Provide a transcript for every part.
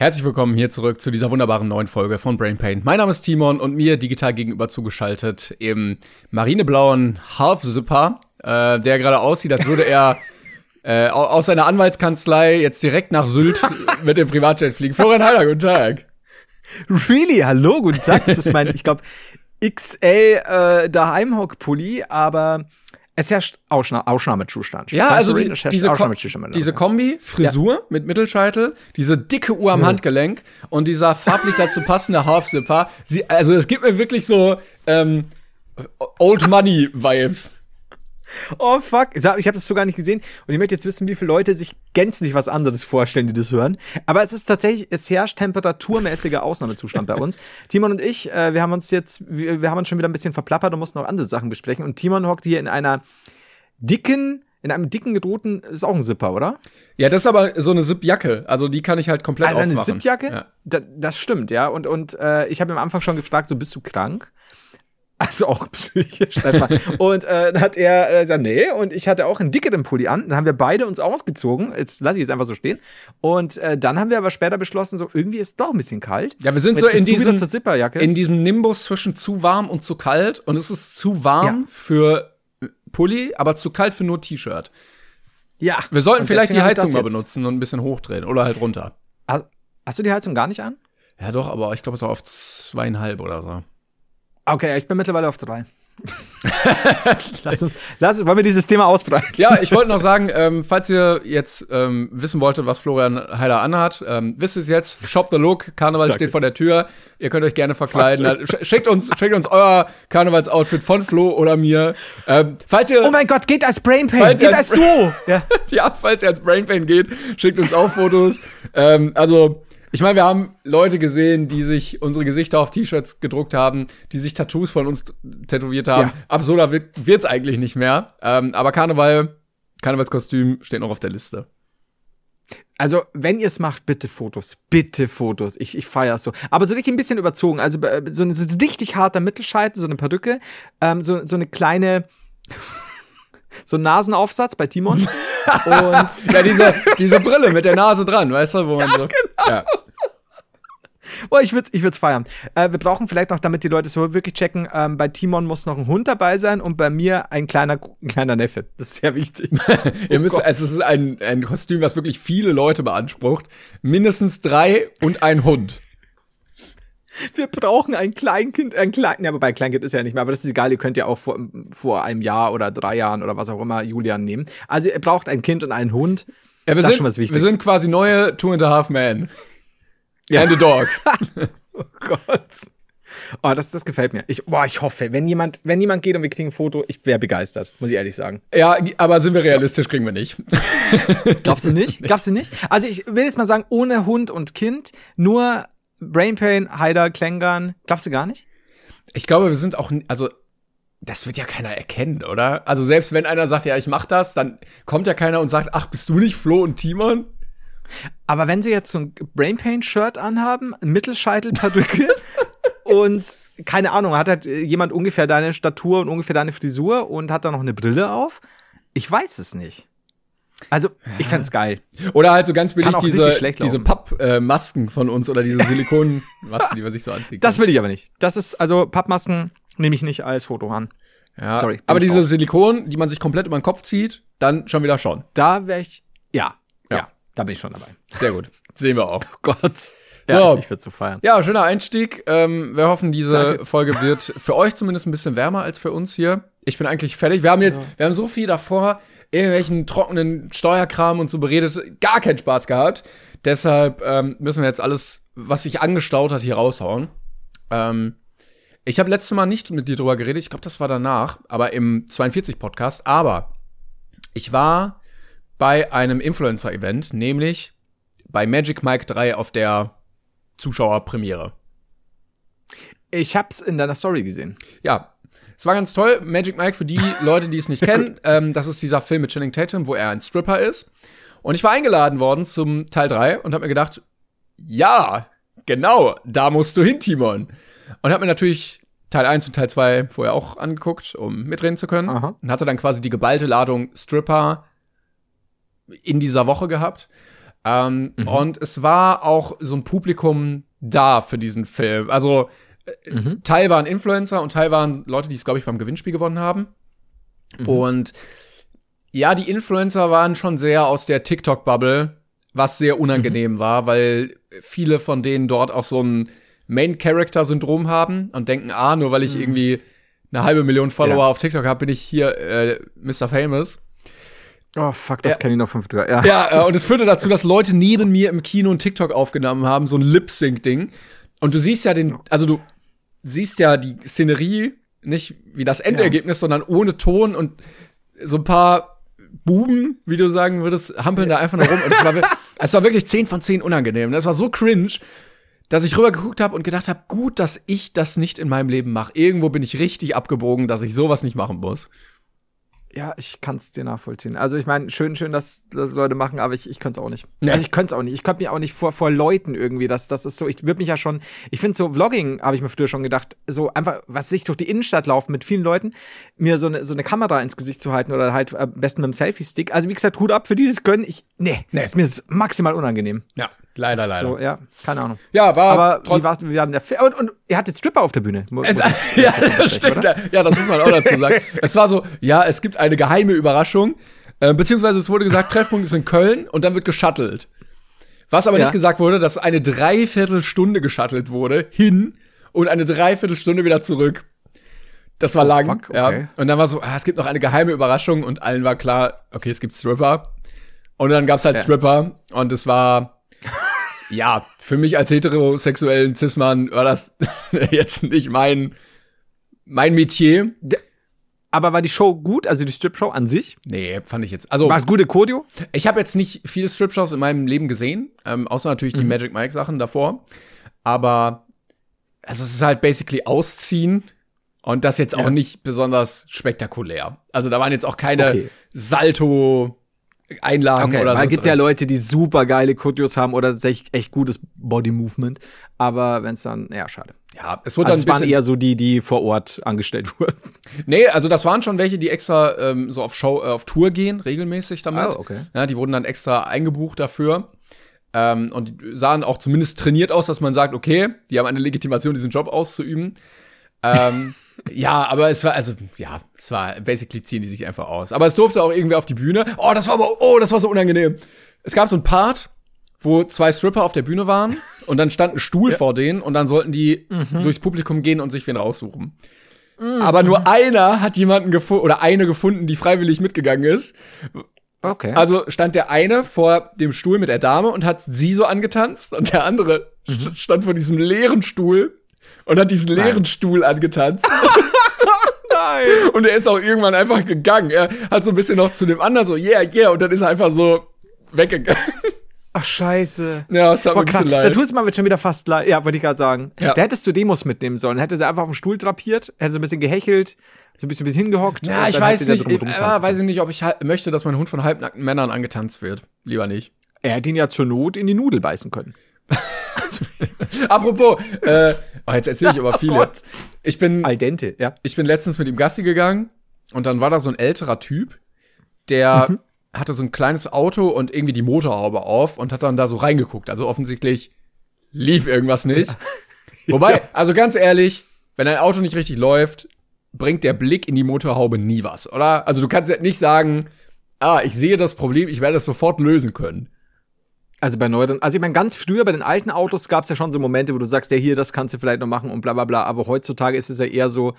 Herzlich willkommen hier zurück zu dieser wunderbaren neuen Folge von Brain Pain. Mein Name ist Timon und mir digital gegenüber zugeschaltet im marineblauen Half-Zipper, äh, der gerade aussieht, als würde er äh, aus seiner Anwaltskanzlei jetzt direkt nach Sylt mit dem Privatjet fliegen. Florian Heiler, guten Tag. Really? Hallo, guten Tag. Das ist mein, ich glaube, XL äh, Daheimhock-Pulli, aber es herrscht Ausschna Ausnahmezustand. Ja, also die, diese, Ausnahmezustand. diese Kombi, Frisur mit Mittelscheitel, diese dicke Uhr am Handgelenk und dieser farblich dazu passende Half-Zipper. Sie, also es gibt mir wirklich so ähm, Old Money Vibes. Oh fuck, ich habe das so gar nicht gesehen und ich möchte jetzt wissen, wie viele Leute sich gänzlich was anderes vorstellen, die das hören. Aber es ist tatsächlich, es herrscht temperaturmäßiger Ausnahmezustand bei uns. Timon und ich, äh, wir haben uns jetzt, wir, wir haben uns schon wieder ein bisschen verplappert und mussten noch andere Sachen besprechen. Und Timon hockt hier in einer dicken, in einem dicken gedrohten, ist auch ein Zipper, oder? Ja, das ist aber so eine Zip-Jacke. Also die kann ich halt komplett Also eine aufmachen. Zipjacke? Ja. Da, das stimmt, ja. Und, und äh, ich habe am Anfang schon gefragt, so bist du krank? Also auch psychisch. Und äh, dann hat er äh, gesagt, nee, und ich hatte auch einen dickeren Pulli an. Dann haben wir beide uns ausgezogen. Jetzt lasse ich jetzt einfach so stehen. Und äh, dann haben wir aber später beschlossen, so irgendwie ist doch ein bisschen kalt. Ja, wir sind so in diesem, zur Zipperjacke. in diesem Nimbus zwischen zu warm und zu kalt. Und es ist zu warm Ja. für Pulli, aber zu kalt für nur T-Shirt. ja. Wir sollten Und vielleicht die Heizung mal benutzen und ein bisschen hochdrehen oder halt runter. Hast, hast du die Heizung gar nicht an? Ja, doch, aber ich glaube, es auch auf zweieinhalb oder so. Okay, ich bin mittlerweile auf drei. lass uns, lass, wollen wir dieses Thema ausbreiten? Ja, ich wollte noch sagen, ähm, falls ihr jetzt ähm, wissen wolltet, was Florian Heiler anhat, ähm, wisst es jetzt. Shop the Look, Karneval Danke. steht vor der Tür. Ihr könnt euch gerne verkleiden. Sch schickt uns, schickt uns euer Karnevalsoutfit von Flo oder mir. Ähm, falls ihr, Oh mein Gott, geht als Brain Pain, Falls geht als als Duo. Ja. ja, falls ihr als Brain Pain geht, schickt uns auch Fotos. ähm, also, ich meine, wir haben Leute gesehen, die sich unsere Gesichter auf T-Shirts gedruckt haben, die sich Tattoos von uns tätowiert haben. Ja. Absurder wird, wird's eigentlich nicht mehr. Ähm, aber Karneval, Karnevalskostüm steht noch auf der Liste. Also, wenn ihr es macht, bitte Fotos. Bitte Fotos. Ich, ich feiere es so. Aber so richtig ein bisschen überzogen. Also, äh, so ein so ein richtig harter Mittelscheitel, so eine Perücke, ähm, so, so eine kleine, so ein Nasenaufsatz bei Timon. Und, Ja, diese, diese Brille mit der Nase dran, weißt du, wo man so. genau. Ja. oh, ich würde ich würd's feiern. Äh, wir brauchen vielleicht noch, damit die Leute es so wirklich checken, ähm, bei Timon muss noch ein Hund dabei sein und bei mir ein kleiner, ein kleiner Neffe. Das ist sehr wichtig. Ihr müsst, Gott. es ist ein, ein Kostüm, was wirklich viele Leute beansprucht. Mindestens drei und ein Hund. Wir brauchen ein Kleinkind, ein Klein, ja, wobei Kleinkind ist ja nicht mehr, aber das ist egal, ihr könnt ja auch vor, vor einem Jahr oder drei Jahren oder was auch immer Julian nehmen. Also ihr braucht ein Kind und einen Hund. Ja, wir Das ist sind, schon was wir Wichtiges. sind quasi neue Two and a Half Men. And a Dog. Oh Gott. Oh, das, das gefällt mir. Ich, boah, ich hoffe, wenn jemand, wenn jemand geht und wir kriegen ein Foto, ich wäre begeistert, muss ich ehrlich sagen. ja, aber sind wir realistisch, kriegen wir nicht. Glaubst du nicht? Glaubst du nicht? Also ich will jetzt mal sagen, ohne Hund und Kind, nur Brainpain, Haider, Klängern. Glaubst du gar nicht? Ich glaube, wir sind auch, also, das wird ja keiner erkennen, oder? Also, selbst wenn einer sagt, ja, ich mach das, dann kommt ja keiner und sagt, ach, bist du nicht Flo und Timon? Aber wenn sie jetzt so ein Brainpain-Shirt anhaben, ein Mittelscheitel-Perücke und keine Ahnung, hat halt jemand ungefähr deine Statur und ungefähr deine Frisur und hat da noch eine Brille auf? Ich weiß es nicht. Also, ich fänd's geil. Oder halt so ganz billig diese, diese. Pappmasken von uns oder diese Silikonmasken, die man sich so anzieht. Das will ich aber nicht. Das ist, also Pappmasken nehme ich nicht als Foto an. ja. sorry, Aber diese raus. Silikon, die man sich komplett über den Kopf zieht, dann schon wieder schon. Da wäre ich, ja, Ja. ja, da bin ich schon dabei. Sehr gut. Sehen wir auch. Gott. So. Ja, ich, ich würde so feiern. Ja, schöner Einstieg. Ähm, wir hoffen, diese Danke. Folge wird für euch zumindest ein bisschen wärmer als für uns hier. Ich bin eigentlich fertig. Wir haben jetzt, wir haben so viel davor, irgendwelchen trockenen Steuerkram und so beredet, gar keinen Spaß gehabt. Deshalb ähm, müssen wir jetzt alles, was sich angestaut hat, hier raushauen. Ähm, ich habe letztes Mal nicht mit dir drüber geredet, ich glaube, das war danach, aber im 42-Podcast. Aber ich war bei einem Influencer-Event, nämlich bei Magic Mike 3 auf der Zuschauerpremiere. Ich hab's in deiner Story gesehen. Ja, es war ganz toll. Magic Mike, für die Leute, die es nicht kennen, ähm, das ist dieser Film mit Channing Tatum, wo er ein Stripper ist. Und ich war eingeladen worden zum Teil 3 und habe mir gedacht, ja, genau, da musst du hin, Timon. Und habe mir natürlich Teil 1 und Teil 2 vorher auch angeguckt, um mitreden zu können. Aha. Und hatte dann quasi die geballte Ladung Stripper in dieser Woche gehabt. Ähm, Und es war auch so ein Publikum da für diesen Film. Also äh, Teil waren Influencer und Teil waren Leute, die es, glaube ich, beim Gewinnspiel gewonnen haben. Und ja, die Influencer waren schon sehr aus der TikTok-Bubble, was sehr unangenehm war, weil viele von denen dort auch so ein Main-Character-Syndrom haben und denken, ah, nur weil ich irgendwie eine halbe Million Follower Ja. auf TikTok habe, bin ich hier äh, Mr. Famous. Oh, fuck, das Ja. kenne ich noch von früher. Ja. Ja, äh, und es führte dazu, dass Leute neben mir im Kino ein TikTok aufgenommen haben, so ein Lip-Sync-Ding. Und du siehst ja den, also du siehst ja die Szenerie, nicht wie das Endergebnis, sondern ohne Ton und so ein paar Buben, wie du sagen würdest, hampeln da einfach nur rum. Und es war, es war wirklich 10 von 10 unangenehm. Das war so cringe, dass ich rüber geguckt habe und gedacht habe, gut, dass ich das nicht in meinem Leben mache. Irgendwo bin ich richtig abgebogen, dass ich sowas nicht machen muss. Ja, ich kann's dir nachvollziehen. Also ich meine, schön, schön, dass das Leute machen, aber ich, ich könnte es auch nicht. Nee. Also ich könnte es auch nicht. Ich könnte mir auch nicht vor, vor Leuten irgendwie, das, das ist so, ich würde mich ja schon, ich finde so Vlogging, habe ich mir früher schon gedacht, so einfach, was ich durch die Innenstadt laufen mit vielen Leuten, mir so eine, so eine Kamera ins Gesicht zu halten oder halt am besten mit dem Selfie-Stick. Also wie gesagt, Hut ab für dieses Können. Ich, nee, Nee. ist mir maximal unangenehm. Ja, leider, leider. So, ja, keine Ahnung. Ja, war Aber trotz- wie war's, wie war denn der Film? Und, und ihr hattet Stripper auf der Bühne. Es, ja, das stimmt. oder? Ja, das muss man auch dazu sagen. Es war so, ja, es gibt eine geheime Überraschung, äh, beziehungsweise es wurde gesagt, Treffpunkt ist in Köln und dann wird geschuttelt. Was aber Ja. nicht gesagt wurde, dass eine Dreiviertelstunde geschuttelt wurde, hin und eine Dreiviertelstunde wieder zurück. Das war lang. Oh, fuck, ja. okay. Und dann war so, ah, es gibt noch eine geheime Überraschung und allen war klar, okay, es gibt Stripper. Und dann gab's halt Stripper und es war, ja, für mich als heterosexuellen Cis-Mann war das jetzt nicht mein, mein Metier. Aber war die Show gut? Also die Strip-Show an sich? Nee, fand ich jetzt. Also, War es gute Choreo? ich habe jetzt nicht viele Strip-Shows in meinem Leben gesehen, ähm, außer natürlich die Magic Mike-Sachen davor. Aber also es ist halt basically ausziehen und das jetzt auch nicht besonders spektakulär. Also da waren jetzt auch keine Okay. Salto-Einlagen Okay, oder so. gibt ja. Leute, die super geile Choreos haben oder echt, echt gutes Body Movement. Aber wenn es dann, ja, schade. Ja, es wurde Also es dann ein waren eher so die, die vor Ort angestellt wurden. Nee, also das waren schon welche, die extra ähm, so auf Show, äh, auf Tour gehen, regelmäßig damit. Ah, okay. Ja, die wurden dann extra eingebucht dafür. Ähm, und die sahen auch zumindest trainiert aus, dass man sagt, okay, die haben eine Legitimation, diesen Job auszuüben. Ähm, ja, aber es war, also, ja, es war, basically ziehen die sich einfach aus. Aber es durfte auch irgendwie auf die Bühne. Oh, das war aber, oh, das war so unangenehm. Es gab so ein Part, wo zwei Stripper auf der Bühne waren und dann stand ein Stuhl vor denen und dann sollten die durchs Publikum gehen und sich wen raussuchen. Aber nur einer hat jemanden gefunden oder eine gefunden, die freiwillig mitgegangen ist. Okay. Also stand der eine vor dem Stuhl mit der Dame und hat sie so angetanzt und der andere st- stand vor diesem leeren Stuhl und hat diesen leeren Stuhl angetanzt. nein. Und er ist auch irgendwann einfach gegangen. Er hat so ein bisschen noch zu dem anderen so, yeah, yeah, und dann ist er einfach so weggegangen. Ach, scheiße. Ja, es tat mir Boah, ein bisschen krass. Da leid. tut es mir schon wieder fast leid. Ja, wollte ich gerade sagen. Ja. Da hättest du Demos mitnehmen sollen. Hätte sie einfach auf dem Stuhl drapiert, hätte so ein bisschen gehechelt, so ein bisschen mit hingehockt. Ja, ich weiß nicht, ich, rumtanzen äh, weiß ich nicht, ob ich möchte, dass mein Hund von halbnackten Männern angetanzt wird. Lieber nicht. Er hätte ihn ja zur Not in die Nudel beißen können. Apropos, äh, oh, jetzt erzähle ich aber viele. Gott. ich bin, Al dente, ja. ich bin letztens mit ihm Gassi gegangen und dann war da so ein älterer Typ, der Mhm. hatte so ein kleines Auto und irgendwie die Motorhaube auf und hat dann da so reingeguckt. Also offensichtlich lief irgendwas nicht. Wobei, also ganz ehrlich, wenn ein Auto nicht richtig läuft, bringt der Blick in die Motorhaube nie was, oder? Also du kannst ja nicht sagen, ah, ich sehe das Problem, ich werde es sofort lösen können. Also bei neueren, also ich meine, ganz früher bei den alten Autos gab es ja schon so Momente, wo du sagst, ja hier, das kannst du vielleicht noch machen und bla bla bla. Aber heutzutage ist es ja eher so,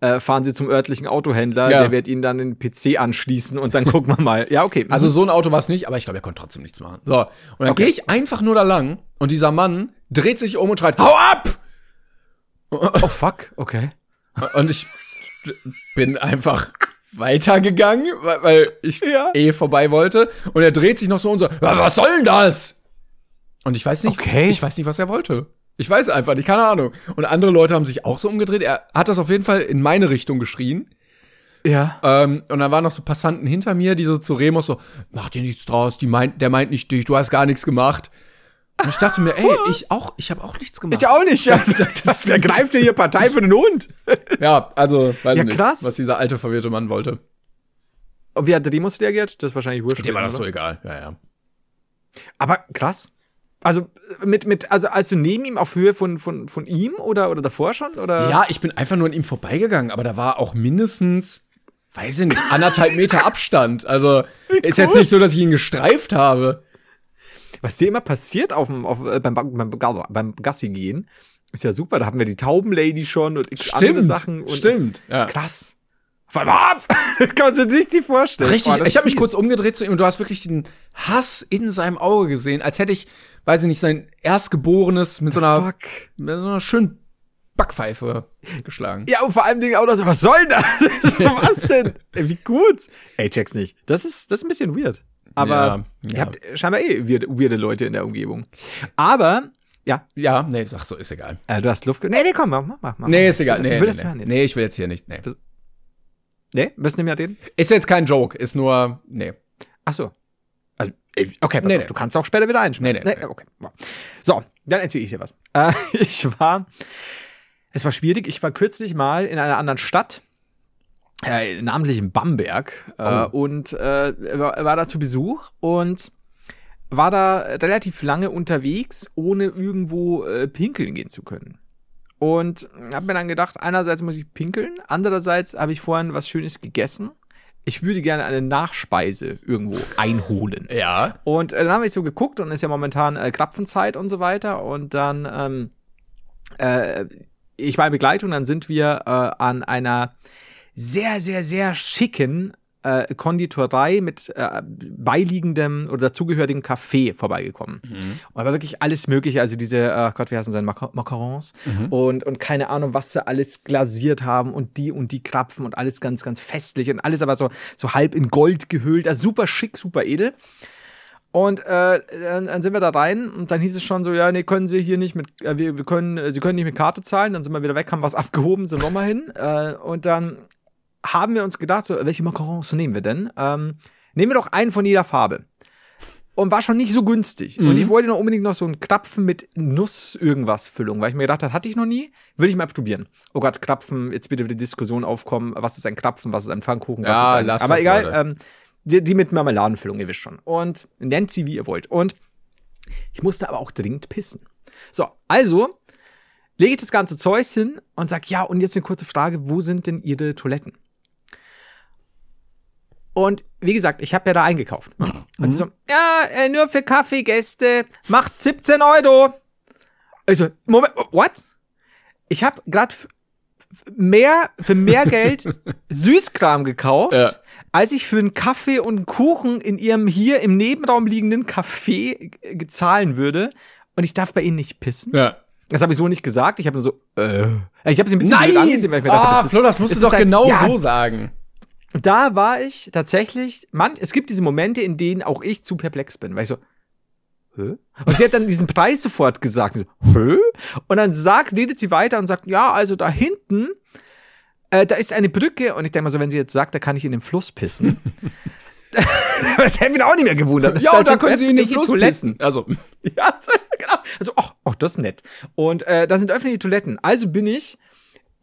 äh, fahren Sie zum örtlichen Autohändler, Ja. der wird Ihnen dann den PC anschließen und dann gucken wir mal. Ja, okay. Also so ein Auto war es nicht, aber ich glaube, er konnte trotzdem nichts machen. So, und dann Okay. gehe ich einfach nur da lang und dieser Mann dreht sich um und schreit, hau ab! oh fuck, okay. Und ich bin einfach weitergegangen, weil, weil ich Ja. eh vorbei wollte. Und er dreht sich noch so und so, "Ja, was soll denn das? Und ich weiß nicht, Okay. ich weiß nicht, was er wollte. Ich weiß einfach nicht, keine Ahnung. Und andere Leute haben sich auch so umgedreht. Er hat das auf jeden Fall in meine Richtung geschrien. Ja. Ähm, und dann waren noch so Passanten hinter mir, die so zu Remus so, mach dir nichts draus, die meint, der meint nicht dich, du hast gar nichts gemacht. Und ich dachte mir, ey, ich auch, ich habe auch nichts gemacht. Ich auch nicht. Ja. Der greift ja hier Partei für den Hund. Ja, also, weiß Ja, nicht, krass. was dieser alte, verwirrte Mann wollte. Und wie hat der Demos reagiert? Das ist wahrscheinlich wurscht. Dem war das gewesen, so oder? egal, ja, ja. Aber krass. Also mit, mit, also als du neben ihm auf Höhe von, von, von ihm oder, oder davor schon? Oder? Ja, ich bin einfach nur an ihm vorbeigegangen, aber da war auch mindestens, weiß ich nicht, anderthalb Meter Abstand. Also, ist jetzt nicht so, dass ich ihn gestreift habe. Was dir immer passiert auf dem, auf, äh, beim, beim, beim Gassi gehen, ist ja super. Da hatten wir die Taubenlady schon und x andere Sachen. Und stimmt, ja. Krass. Mal ab! Das kann man sich nicht vorstellen. Richtig, Oh, ich habe mich kurz umgedreht zu ihm und du hast wirklich den Hass in seinem Auge gesehen, als hätte ich, weiß ich nicht, sein Erstgeborenes mit so einer, Fuck. mit so einer schönen Backpfeife geschlagen. Ja, und vor allem Dingen auch noch so, was soll denn das? was denn? Ey, wie gut. Ey, check's nicht. Das ist, das ist ein bisschen weird. Aber Ja, ihr ja. habt scheinbar eh weirde, weirde Leute in der Umgebung. Aber, ja, Ja, nee, sag so, ist egal. äh, du hast Luft. Nee, nee, komm, mach, mach, mach. Nee, ist egal. Ich Nee, will nee, das nee. hören jetzt. nee, ich will jetzt hier nicht. Nee. Nee, was nehmen wir den? Ist jetzt kein Joke, ist nur, nee. Ach so. Also, okay, pass Nee, auf, nee. du kannst auch später wieder einschmeißen. Nee, nee, nee. okay. So, dann erzähle ich dir was. Äh, ich war, es war schwierig. Ich war kürzlich mal in einer anderen Stadt, äh, namentlich in Bamberg, äh, Oh. und äh, war, war da zu Besuch und war da relativ lange unterwegs, ohne irgendwo äh, pinkeln gehen zu können. Und habe mir dann gedacht, einerseits muss ich pinkeln, andererseits habe ich vorhin was Schönes gegessen. Ich würde gerne eine Nachspeise irgendwo einholen. Ja. Und äh, dann habe ich so geguckt und ist ja momentan äh, Krapfenzeit und so weiter. Und dann, ähm, äh, ich war in Begleitung, dann sind wir äh, an einer sehr, sehr, sehr schicken äh, Konditorei mit äh, beiliegendem oder dazugehörigem Café vorbeigekommen. Und da war wirklich alles Mögliche, also diese, äh, Gott, wie heißen sie, Maca Macarons und, und keine Ahnung, was sie alles glasiert haben und die und die Krapfen und alles ganz, ganz festlich und alles aber so, so halb in Gold gehüllt, also super schick, super edel. Und äh, dann, dann sind wir da rein und dann hieß es schon so, ja, nee, können Sie hier nicht mit, äh, wir, wir können, äh, Sie können nicht mit Karte zahlen. Dann sind wir wieder weg, haben was abgehoben, sind nochmal hin. Äh, und dann haben wir uns gedacht, so, welche Macarons nehmen wir denn? Ähm, nehmen wir doch einen von jeder Farbe. Und war schon nicht so günstig. Und ich wollte noch unbedingt noch so einen Krapfen mit Nuss irgendwas Füllung, weil ich mir gedacht habe, hatte ich noch nie, würde ich mal probieren. Oh Gott, Krapfen, jetzt bitte wieder die Diskussion aufkommen, was ist ein Krapfen, was ist ein Pfannkuchen, was Ja, ist ein, lass aber egal, ähm, die, die mit Marmeladenfüllung, ihr wisst schon. Und nennt sie, wie ihr wollt. Und ich musste aber auch dringend pissen. So, also lege ich das ganze Zeug hin und sag, ja, und jetzt eine kurze Frage, wo sind denn Ihre Toiletten? Und wie gesagt, ich habe ja da eingekauft. Und so, ja, äh, nur für Kaffeegäste, macht 17 Euro. Ich so, Moment, what? Ich habe gerade mehr für mehr Geld Süßkram gekauft, Ja. als ich für einen Kaffee und einen Kuchen in ihrem hier im Nebenraum liegenden Café äh, gezahlen würde. Und ich darf bei ihnen nicht pissen. Ja. Das habe ich so nicht gesagt. Ich habe nur so, äh. Ich habe sie ein bisschen blöd angesehen, weil ich mir dachte, ah, das ist- Flo, das musst du doch ein- genau ja, so sagen. Da war ich tatsächlich, man, es gibt diese Momente, in denen auch ich zu perplex bin, weil ich so, hä? Und sie hat dann diesen Preis sofort gesagt, so, hä? Und dann sagt, redet sie weiter und sagt, ja, also da hinten, äh, da ist eine Brücke und ich denke mal so, wenn sie jetzt sagt, da kann ich in den Fluss pissen. das hätte mich auch nicht mehr gewundert. Ja, da sind können sie in den Fluss Toiletten. pissen. Also, Ja, genau. Also, ach, ach, das ist nett. Und äh, da sind öffentliche Toiletten. Also bin ich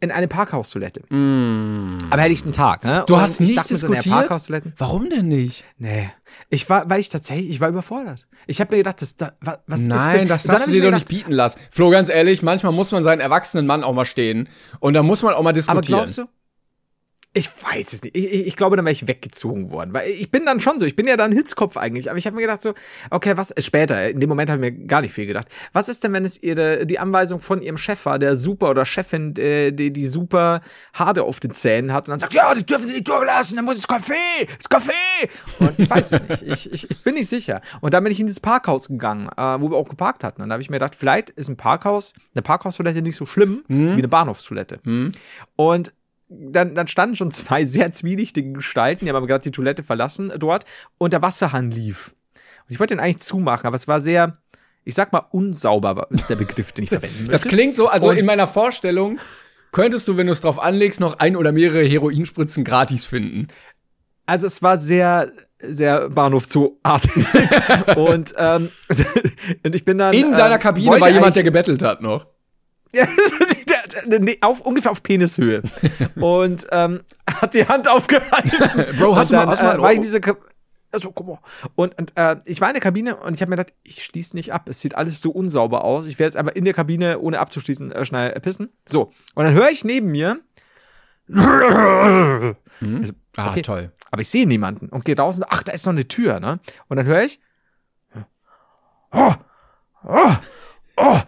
in eine Parkhaustoilette. Am helllichten Tag, ne? Mm. du Und hast ich nicht dachte mir so, naja, diskutiert? Parkhaustoiletten. Warum denn nicht? Nee. Ich war, weil ich tatsächlich, ich war überfordert. Ich habe mir gedacht, das, da, wa- was ist denn? Nein, das darfst du dir doch nicht bieten lassen. Flo, ganz ehrlich, manchmal muss man seinen erwachsenen Mann auch mal stehen. Und da muss man auch mal Aber diskutieren. glaubst du? Ich weiß es nicht. Ich, ich, ich glaube, dann wäre ich weggezogen worden. Weil ich bin dann schon so, ich bin ja dann Hitzkopf eigentlich. Aber ich habe mir gedacht so, okay, was, äh, später, in dem Moment habe ich mir gar nicht viel gedacht. Was ist denn, wenn es ihre, die Anweisung von ihrem Chef war, der super oder Chefin, äh, die, die super Haare auf den Zähnen hat und dann sagt, ja, das dürfen sie nicht durchlassen, dann muss das Kaffee, das Kaffee. Und ich weiß es nicht. Ich, ich, ich bin nicht sicher. Und dann bin ich in dieses Parkhaus gegangen, äh, wo wir auch geparkt hatten. Und da habe ich mir gedacht, vielleicht ist ein Parkhaus, eine Parkhaustoilette nicht so schlimm wie eine Bahnhofstoilette. Und dann, dann standen schon zwei sehr zwielichtige Gestalten, die haben aber gerade die Toilette verlassen dort und der Wasserhahn lief. Und ich wollte den eigentlich zumachen, aber es war sehr, ich sag mal, unsauber ist der Begriff, den ich verwenden möchte. Das klingt so, also Und- in meiner Vorstellung könntest du, wenn du es drauf anlegst, noch ein oder mehrere Heroinspritzen gratis finden. Also es war sehr, sehr Bahnhof Zoo-artig. und, ähm, und ich bin dann. In deiner ähm, Kabine war jemand, der gebettelt hat noch. auf, ungefähr auf Penishöhe. und ähm, hat die Hand aufgehalten. Bro, hast und du mal- dann, hast du mal äh, war ich diese also, guck mal. Und, und äh, ich war in der Kabine und ich habe mir gedacht, ich schließe nicht ab. Es sieht alles so unsauber aus. Ich werde jetzt einfach in der Kabine, ohne abzuschließen, äh, schnell äh, pissen. So. Und dann höre ich neben mir. Also, Ah, okay. toll. Aber ich sehe niemanden und gehe draußen, ach, da ist noch eine Tür, ne? Und dann höre ich, oh, oh, oh,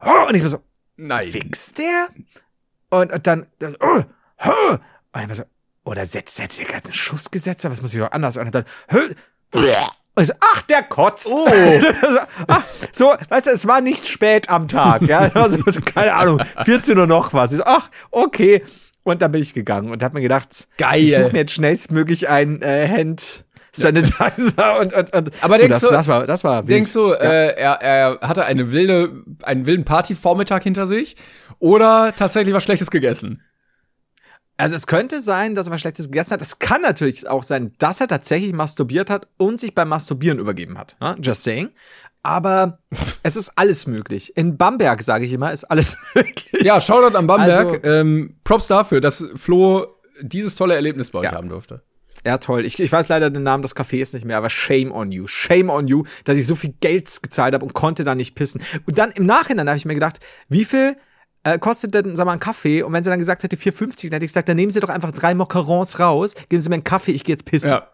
oh, und ich bin so, Nein. fix der? Und, und dann, oh, oh, und ich war so, oder setzt er jetzt einen Schuss gesetzt, aber das muss ich doch anders. Und dann, hö, und ich so, ach, der kotzt. Oh. so, ach, so, weißt du, es war nicht spät am Tag, ja, es war so, so, keine Ahnung, 14 Uhr noch was. Ich so, ach, okay. Und dann bin ich gegangen und habe mir gedacht, Geil. ich suche mir jetzt schnellstmöglich ein äh, Hand Sanitizer und, und, und Aber denkst das, du- das war, das war wild. Denkst du, äh, er, er hatte eine wilde, einen wilden Partyvormittag hinter sich oder tatsächlich was Schlechtes gegessen? Also es könnte sein, dass er was Schlechtes gegessen hat. Es kann natürlich auch sein, dass er tatsächlich masturbiert hat und sich beim Masturbieren übergeben hat. Ne? Just saying. Aber es ist alles möglich. In Bamberg, sage ich immer, ist alles möglich. Ja, Shoutout an Bamberg. Also- ähm, Props dafür, dass Flo dieses tolle Erlebnis bei euch Ja. haben durfte. Ja, toll. Ich, ich weiß leider den Namen des Cafés nicht mehr, aber shame on you. Shame on you, dass ich so viel Geld gezahlt habe und konnte da nicht pissen. Und dann im Nachhinein habe ich mir gedacht, wie viel äh, kostet denn, sag mal, ein Kaffee? Und wenn sie dann gesagt hätte 4,50, dann hätte ich gesagt, dann nehmen Sie doch einfach drei Macarons raus, geben Sie mir einen Kaffee, ich gehe jetzt pissen. Ja.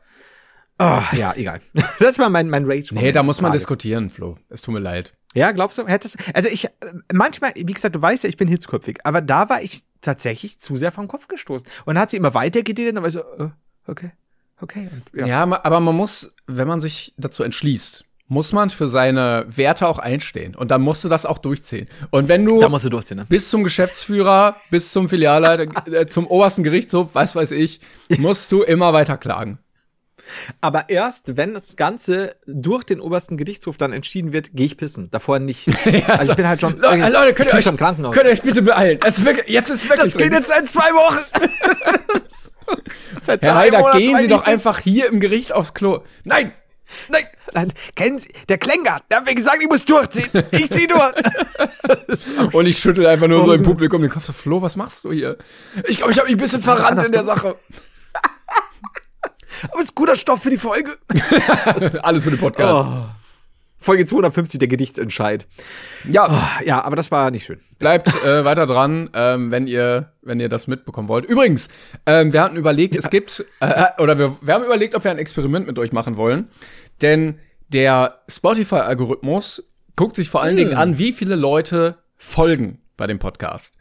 Oh, ja, egal. Das war mein, mein rage Nee, da muss man Tages. diskutieren, Flo. Es tut mir leid. Ja, glaubst du? Hättest Also ich, äh, manchmal, wie gesagt, du weißt ja, ich bin hitzköpfig, aber da war ich tatsächlich zu sehr vom Kopf gestoßen. Und dann hat sie immer weitergeredet und dann war ich so, äh, okay, okay. Und, ja. Ja, aber man muss, wenn man sich dazu entschließt, muss man für seine Werte auch einstehen. Und dann musst du das auch durchziehen. Und wenn du Da musst du durchziehen, ne? bis zum Geschäftsführer, bis zum Filialleiter, äh, zum obersten Gerichtshof, was weiß ich, musst du immer weiter klagen. Aber erst, wenn das Ganze durch den obersten Gerichtshof dann entschieden wird, gehe ich pissen. Davor nicht. Also ich bin halt schon, Le Leute, könnt ich ihr, euch, schon Krankenhaus. könnt ihr euch bitte beeilen? Es ist wirklich, jetzt ist wirklich das geht drin. jetzt seit zwei Wochen. Seit Herr Heider, Monaten gehen Sie doch einfach hier im Gericht aufs Klo. Nein! Nein! Nein, kennen Sie, der Klänger, der hat mir gesagt, ich muss durchziehen. Ich zieh durch. Und ich schüttel einfach nur so im Publikum den Kopf. so, Flo, was machst du hier? Ich glaube, ich habe mich ein bisschen verrannt in der Sache. Aber es ist guter Stoff für die Folge. Alles für den Podcast. Oh. Folge 250, der Gedichtsentscheid. Ja, Ja, aber das war nicht schön. bleibt äh, weiter dran, ähm, wenn ihr wenn ihr das mitbekommen wollt. Übrigens, ähm, wir hatten überlegt, es gibt äh, oder wir, wir haben überlegt, ob wir ein Experiment mit euch machen wollen, denn der Spotify-Algorithmus guckt sich vor allen Dingen an, wie viele Leute folgen bei dem Podcast.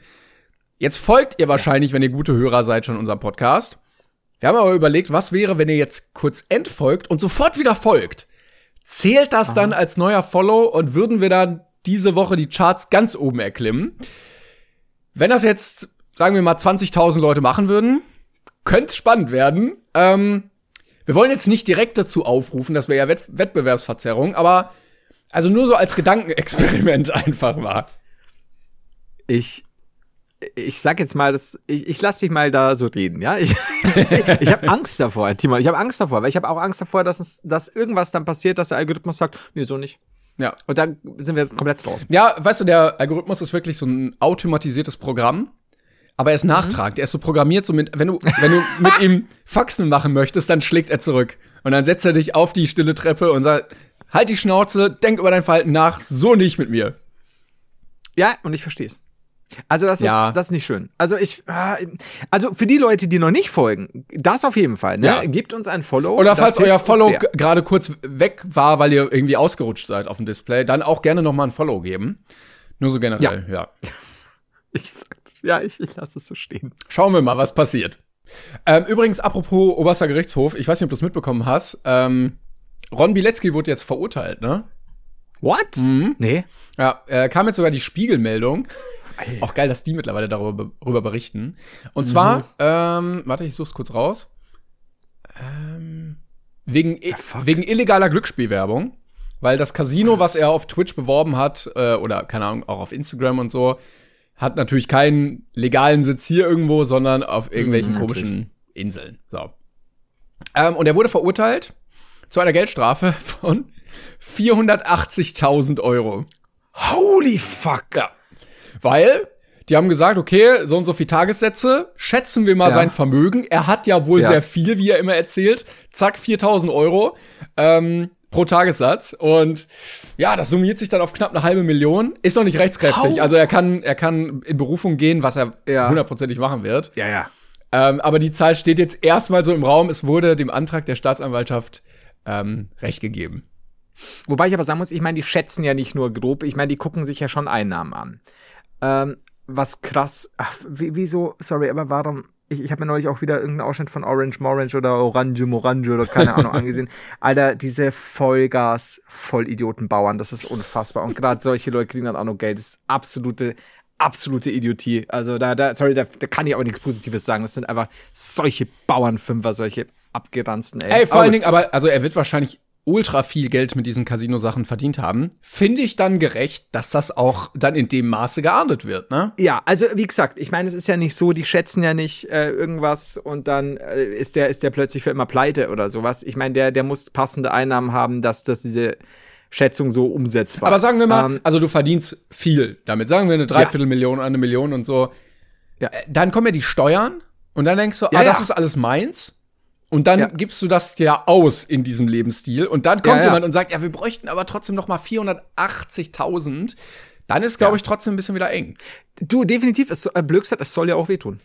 Jetzt folgt ihr wahrscheinlich, wenn ihr gute Hörer seid, schon unserem Podcast. Wir haben aber überlegt, was wäre, wenn ihr jetzt kurz entfolgt und sofort wieder folgt. Zählt das dann als neuer Follow und würden wir dann diese Woche die Charts ganz oben erklimmen? Wenn das jetzt, sagen wir mal, 20.000 Leute machen würden, könnte spannend werden. Ähm, wir wollen jetzt nicht direkt dazu aufrufen, das wäre ja Wett Wettbewerbsverzerrung, aber also nur so als Gedankenexperiment einfach mal. Ich, ich sag jetzt mal, das, ich, ich lass dich mal da so reden, ja? Ich, ich habe Angst davor, Timon. Ich habe Angst davor, weil ich habe auch Angst davor, dass, dass irgendwas dann passiert, dass der Algorithmus sagt, nee, so nicht. Ja. Und dann sind wir komplett draußen. Ja, weißt du, der Algorithmus ist wirklich so ein automatisiertes Programm, aber er ist nachtragend. Er ist so programmiert, so mit, wenn du, wenn du mit ihm Faxen machen möchtest, dann schlägt er zurück. Und dann setzt er dich auf die stille Treppe und sagt, halt die Schnauze, denk über dein Verhalten nach, so nicht mit mir. Ja, und ich verstehe es. Also das Ja. ist das ist nicht schön. Also ich ah, also für die Leute, die noch nicht folgen, das auf jeden Fall, ne? Ja. Gebt uns ein Follow. Oder falls euer Follow gerade kurz weg war, weil ihr irgendwie ausgerutscht seid auf dem Display, dann auch gerne noch mal ein Follow geben. Nur so generell, ja. Ich sag's. Ja, ich, ich lasse es so stehen. Schauen wir mal, was passiert. Ähm, übrigens, apropos Oberster Gerichtshof, ich weiß nicht, ob du es mitbekommen hast. Ähm, Ron Bilecki wurde jetzt verurteilt, ne? What? Mhm. Nee. Ja, äh, kam jetzt sogar die Spiegelmeldung, Auch geil, dass die mittlerweile darüber, darüber berichten. Und zwar, Mhm. ähm, warte, ich such's kurz raus. Ähm, wegen, wegen illegaler Glücksspielwerbung. Weil das Casino, was er auf Twitch beworben hat, äh, oder keine Ahnung, auch auf Instagram und so, hat natürlich keinen legalen Sitz hier irgendwo, sondern auf irgendwelchen Mhm, komischen Inseln. So. Ähm, und er wurde verurteilt zu einer Geldstrafe von 480.000 Euro. Holy fuck. Ja. Weil die haben gesagt, okay, so und so viel Tagessätze, schätzen wir mal Ja. sein Vermögen. Er hat ja wohl Ja. sehr viel, wie er immer erzählt. Zack, 4000 Euro ähm, pro Tagessatz. Und ja, das summiert sich dann auf knapp eine halbe Million. Ist noch nicht rechtskräftig. Hau- Also er kann, er kann in Berufung gehen, was er Ja. hundertprozentig machen wird. Ja, ja. Ähm, aber die Zahl steht jetzt erstmal so im Raum. Es wurde dem Antrag der Staatsanwaltschaft ähm, recht gegeben. Wobei ich aber sagen muss, ich meine, die schätzen ja nicht nur grob, ich meine, die gucken sich ja schon Einnahmen an. Ähm, was krass, ach, wie, wieso, sorry, aber warum, ich, ich habe mir neulich auch wieder irgendeinen Ausschnitt von Orange Morange oder Orange Morange oder keine Ahnung angesehen. Alter, diese Vollgas Vollidiotenbauern, das ist unfassbar. Und gerade solche Leute kriegen dann auch noch Geld. Das ist absolute, absolute Idiotie. Also da, da, sorry, da, da kann ich auch nichts Positives sagen. Das sind einfach solche Bauernfünfer, solche abgeranzten, ey. Ey, vor Aber allen. Dingen, aber, also er wird wahrscheinlich ultra viel Geld mit diesen Casino-Sachen verdient haben. Finde ich dann gerecht, dass das auch dann in dem Maße geahndet wird, ne? Ja, also wie gesagt, ich meine, es ist ja nicht so, die schätzen ja nicht äh, irgendwas und dann äh, ist der ist der plötzlich für immer pleite oder sowas. Ich meine, der der muss passende Einnahmen haben, dass dass diese Schätzung so umsetzbar Aber sagen wir mal, Ähm, also du verdienst viel damit. Sagen wir eine Dreiviertelmillion, eine Million und so. Ja. Äh, Dann kommen ja die Steuern und dann denkst du, Ja, ah, das ja. ist alles meins. Und dann Ja. gibst du das ja aus in diesem Lebensstil. Und dann kommt Ja, ja. jemand und sagt, ja, wir bräuchten aber trotzdem noch mal 480.000. Dann ist, glaube ich, trotzdem ein bisschen wieder eng. du definitiv, es, äh, Blödsinn, es soll ja auch wehtun.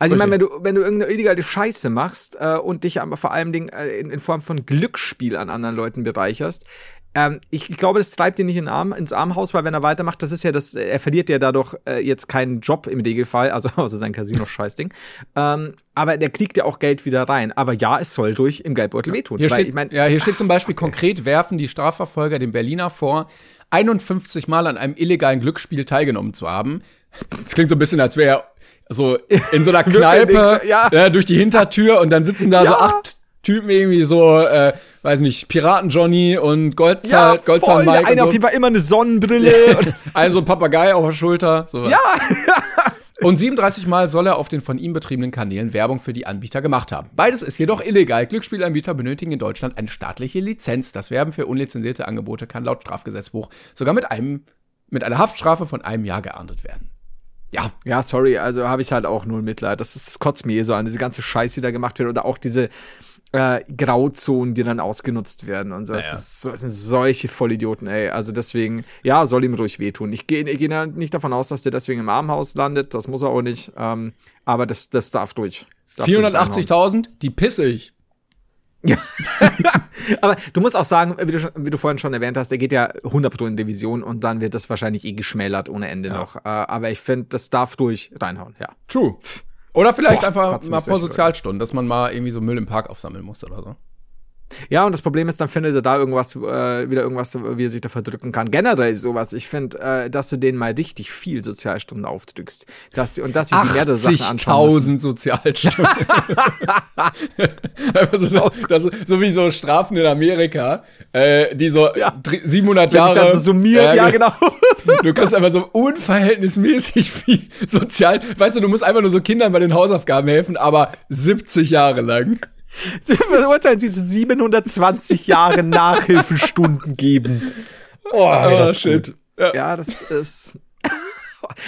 Also ich meine, wenn du wenn du irgendeine illegale Scheiße machst äh, und dich aber vor allem Dingen, äh, in, in Form von Glücksspiel an anderen Leuten bereicherst, ähm, ich, ich glaube, das treibt ihn nicht in Arm, ins Armhaus, weil wenn er weitermacht, das ist ja das, er verliert ja dadurch äh, jetzt keinen Job im Regelfall, also außer sein Casino-Scheißding. ähm, aber der kriegt ja auch Geld wieder rein. Aber ja, es soll durch im Geldbeutel wehtun. Hier weil, steht, ich mein, ja, hier steht zum Beispiel konkret werfen die Strafverfolger dem Berliner vor, 51 Mal an einem illegalen Glücksspiel teilgenommen zu haben. Das klingt so ein bisschen, als wäre er so in so einer Kneipe ja. ja, durch die Hintertür und dann sitzen da so Ja. acht Typen irgendwie so, äh, weiß nicht, Piraten Johnny und Goldzahl, ja, der Mike. eine und auf so. jeden Fall immer eine Sonnenbrille. Also ein Papagei auf der Schulter. So. ja, Und 37 Mal soll er auf den von ihm betriebenen Kanälen Werbung für die Anbieter gemacht haben. Beides ist jedoch illegal. Glücksspielanbieter benötigen in Deutschland eine staatliche Lizenz. Das Werben für unlizenzierte Angebote kann laut Strafgesetzbuch sogar mit einem mit einer Haftstrafe von einem Jahr geahndet werden. Ja, Ja, sorry, also habe ich halt auch null Mitleid. Das, ist, das kotzt mir eh so an, diese ganze Scheiße, die da gemacht wird oder auch diese äh, Grauzonen, die dann ausgenutzt werden und so. Das, ist, so- das sind solche Vollidioten, ey. Also deswegen, ja, soll ihm ruhig wehtun. Ich gehe ich geh da nicht davon aus, dass der deswegen im Armhaus landet. Das muss er auch nicht. Ähm, aber das, das darf durch. Darf durch reinhauen. 480.000, die pisse ich. Aber du musst auch sagen, wie du, schon, wie du vorhin schon erwähnt hast, der geht ja 100% in Division und dann wird das wahrscheinlich eh geschmälert ohne Ende noch. Äh, aber ich finde, das darf durch reinhauen, ja. True. Oder vielleicht Boah, einfach mal ein paar Sozialstunden, dass man mal irgendwie so Müll im Park aufsammeln muss oder so. Ja, und das Problem ist, dann findet er da irgendwas, äh, wieder irgendwas, wie er sich da verdrücken kann. Generell sowas. Ich finde, äh, dass du denen mal richtig viel Sozialstunden aufdrückst. Dass, und dass sie die mehrere Sachen anschauen müssen. 80.000 Sozialstunden. So, das, so wie so Strafen in Amerika, äh, die so dr- 700 Wenn sich Jahre. dann so summiert, ja, genau. Du kriegst einfach so unverhältnismäßig viel sozial. Weißt du, du musst einfach nur so Kindern bei den Hausaufgaben helfen, aber 70 Jahre lang. Sie verurteilen sie zu 720 Jahre Nachhilfestunden geben. Oh, ey, das ist shit. gut. Ja. das ist.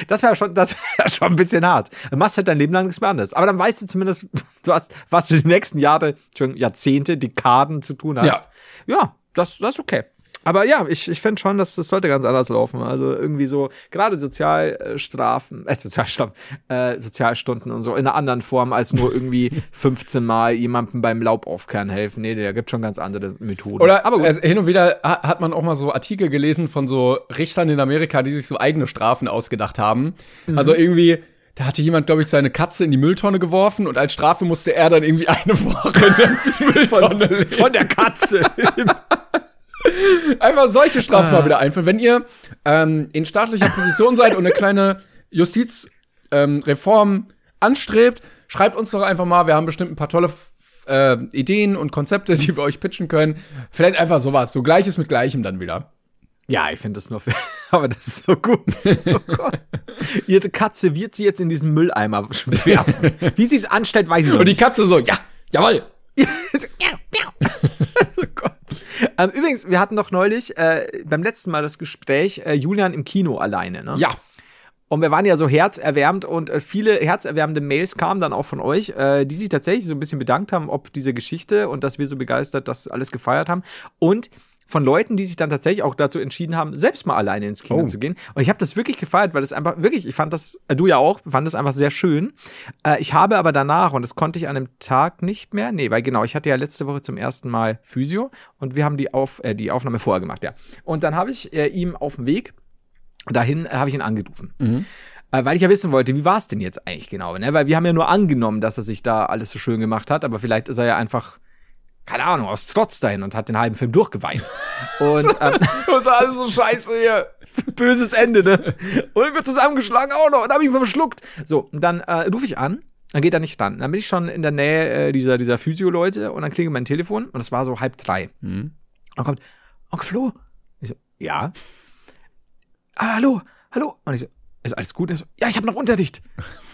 Das wäre schon, das wär schon ein bisschen hart. Du machst halt dein Leben lang nichts mehr anderes. Aber dann weißt du zumindest, du hast, was du die nächsten Jahre, schon Jahrzehnte, Dekaden zu tun hast. Ja, das, das ist okay. Aber ja, ich, ich fände schon, dass das sollte ganz anders laufen. Also irgendwie so, gerade Sozialstrafen, äh, Sozialstrafen, äh, Sozialstunden und so in einer anderen Form als nur irgendwie 15 Mal jemandem beim Laubaufkehren helfen. Nee, da gibt schon ganz andere Methoden. Oder aber gut. also hin und wieder ha- hat man auch mal so Artikel gelesen von so Richtern in Amerika, die sich so eigene Strafen ausgedacht haben. Mhm. Also irgendwie, da hatte jemand, glaube ich, seine Katze in die Mülltonne geworfen und als Strafe musste er dann irgendwie eine Woche in der Mülltonne leben. von der Katze. Einfach solche Strafen Ah. mal wieder einführen. Wenn ihr ähm, in staatlicher Position seid und eine kleine Justizreform anstrebt, schreibt uns doch einfach mal. Wir haben bestimmt ein paar tolle äh, Ideen und Konzepte, die wir euch pitchen können. Vielleicht einfach sowas. So Gleiches mit Gleichem dann wieder. Ja, ich finde das nur, aber das ist so gut. Oh Gott. Ihre Katze wird sie jetzt in diesen Mülleimer werfen. Wie sie es anstellt, weiß ich noch Und die nicht. Katze so, ja, jawohl. oh Gott. Ähm, übrigens, wir hatten doch neulich äh, beim letzten Mal das Gespräch äh, Julian im Kino alleine. Ne? Ja. Und wir waren ja so herzerwärmend und äh, viele herzerwärmende Mails kamen dann auch von euch, äh, die sich tatsächlich so ein bisschen bedankt haben, ob diese Geschichte und dass wir so begeistert das alles gefeiert haben. Und von Leuten, die sich dann tatsächlich auch dazu entschieden haben, selbst mal alleine ins Kino Oh. zu gehen. Und ich habe das wirklich gefeiert, weil das einfach wirklich, ich fand das, äh, du ja auch, fand das einfach sehr schön. Äh, ich habe aber danach, und das konnte ich an einem Tag nicht mehr, nee, weil genau, ich hatte ja letzte Woche zum ersten Mal Physio und wir haben die, Auf, äh, die Aufnahme vorher gemacht, ja. Und dann habe ich äh, ihm auf dem Weg dahin, äh, habe ich ihn angerufen. Äh, weil ich ja wissen wollte, wie war es denn jetzt eigentlich genau, ne? Weil wir haben ja nur angenommen, dass er sich da alles so schön gemacht hat, aber vielleicht ist er ja einfach, keine Ahnung, aus Trotz dahin und hat den halben Film durchgeweint. Und ähm, Das ist alles so scheiße hier. böses Ende, ne? Und ich wird zusammengeschlagen auch noch und hab ihn verschluckt. So, und dann äh, rufe ich an, dann geht er nicht ran. Dann bin ich schon in der Nähe äh, dieser, dieser Physio-Leute und dann klingelt mein Telefon und es war so halb drei. Und dann kommt, Onkel Flo. Ich so, ja. Ah, hallo, hallo. Und ich so, ist alles gut? So, ja, ich habe noch Unterricht.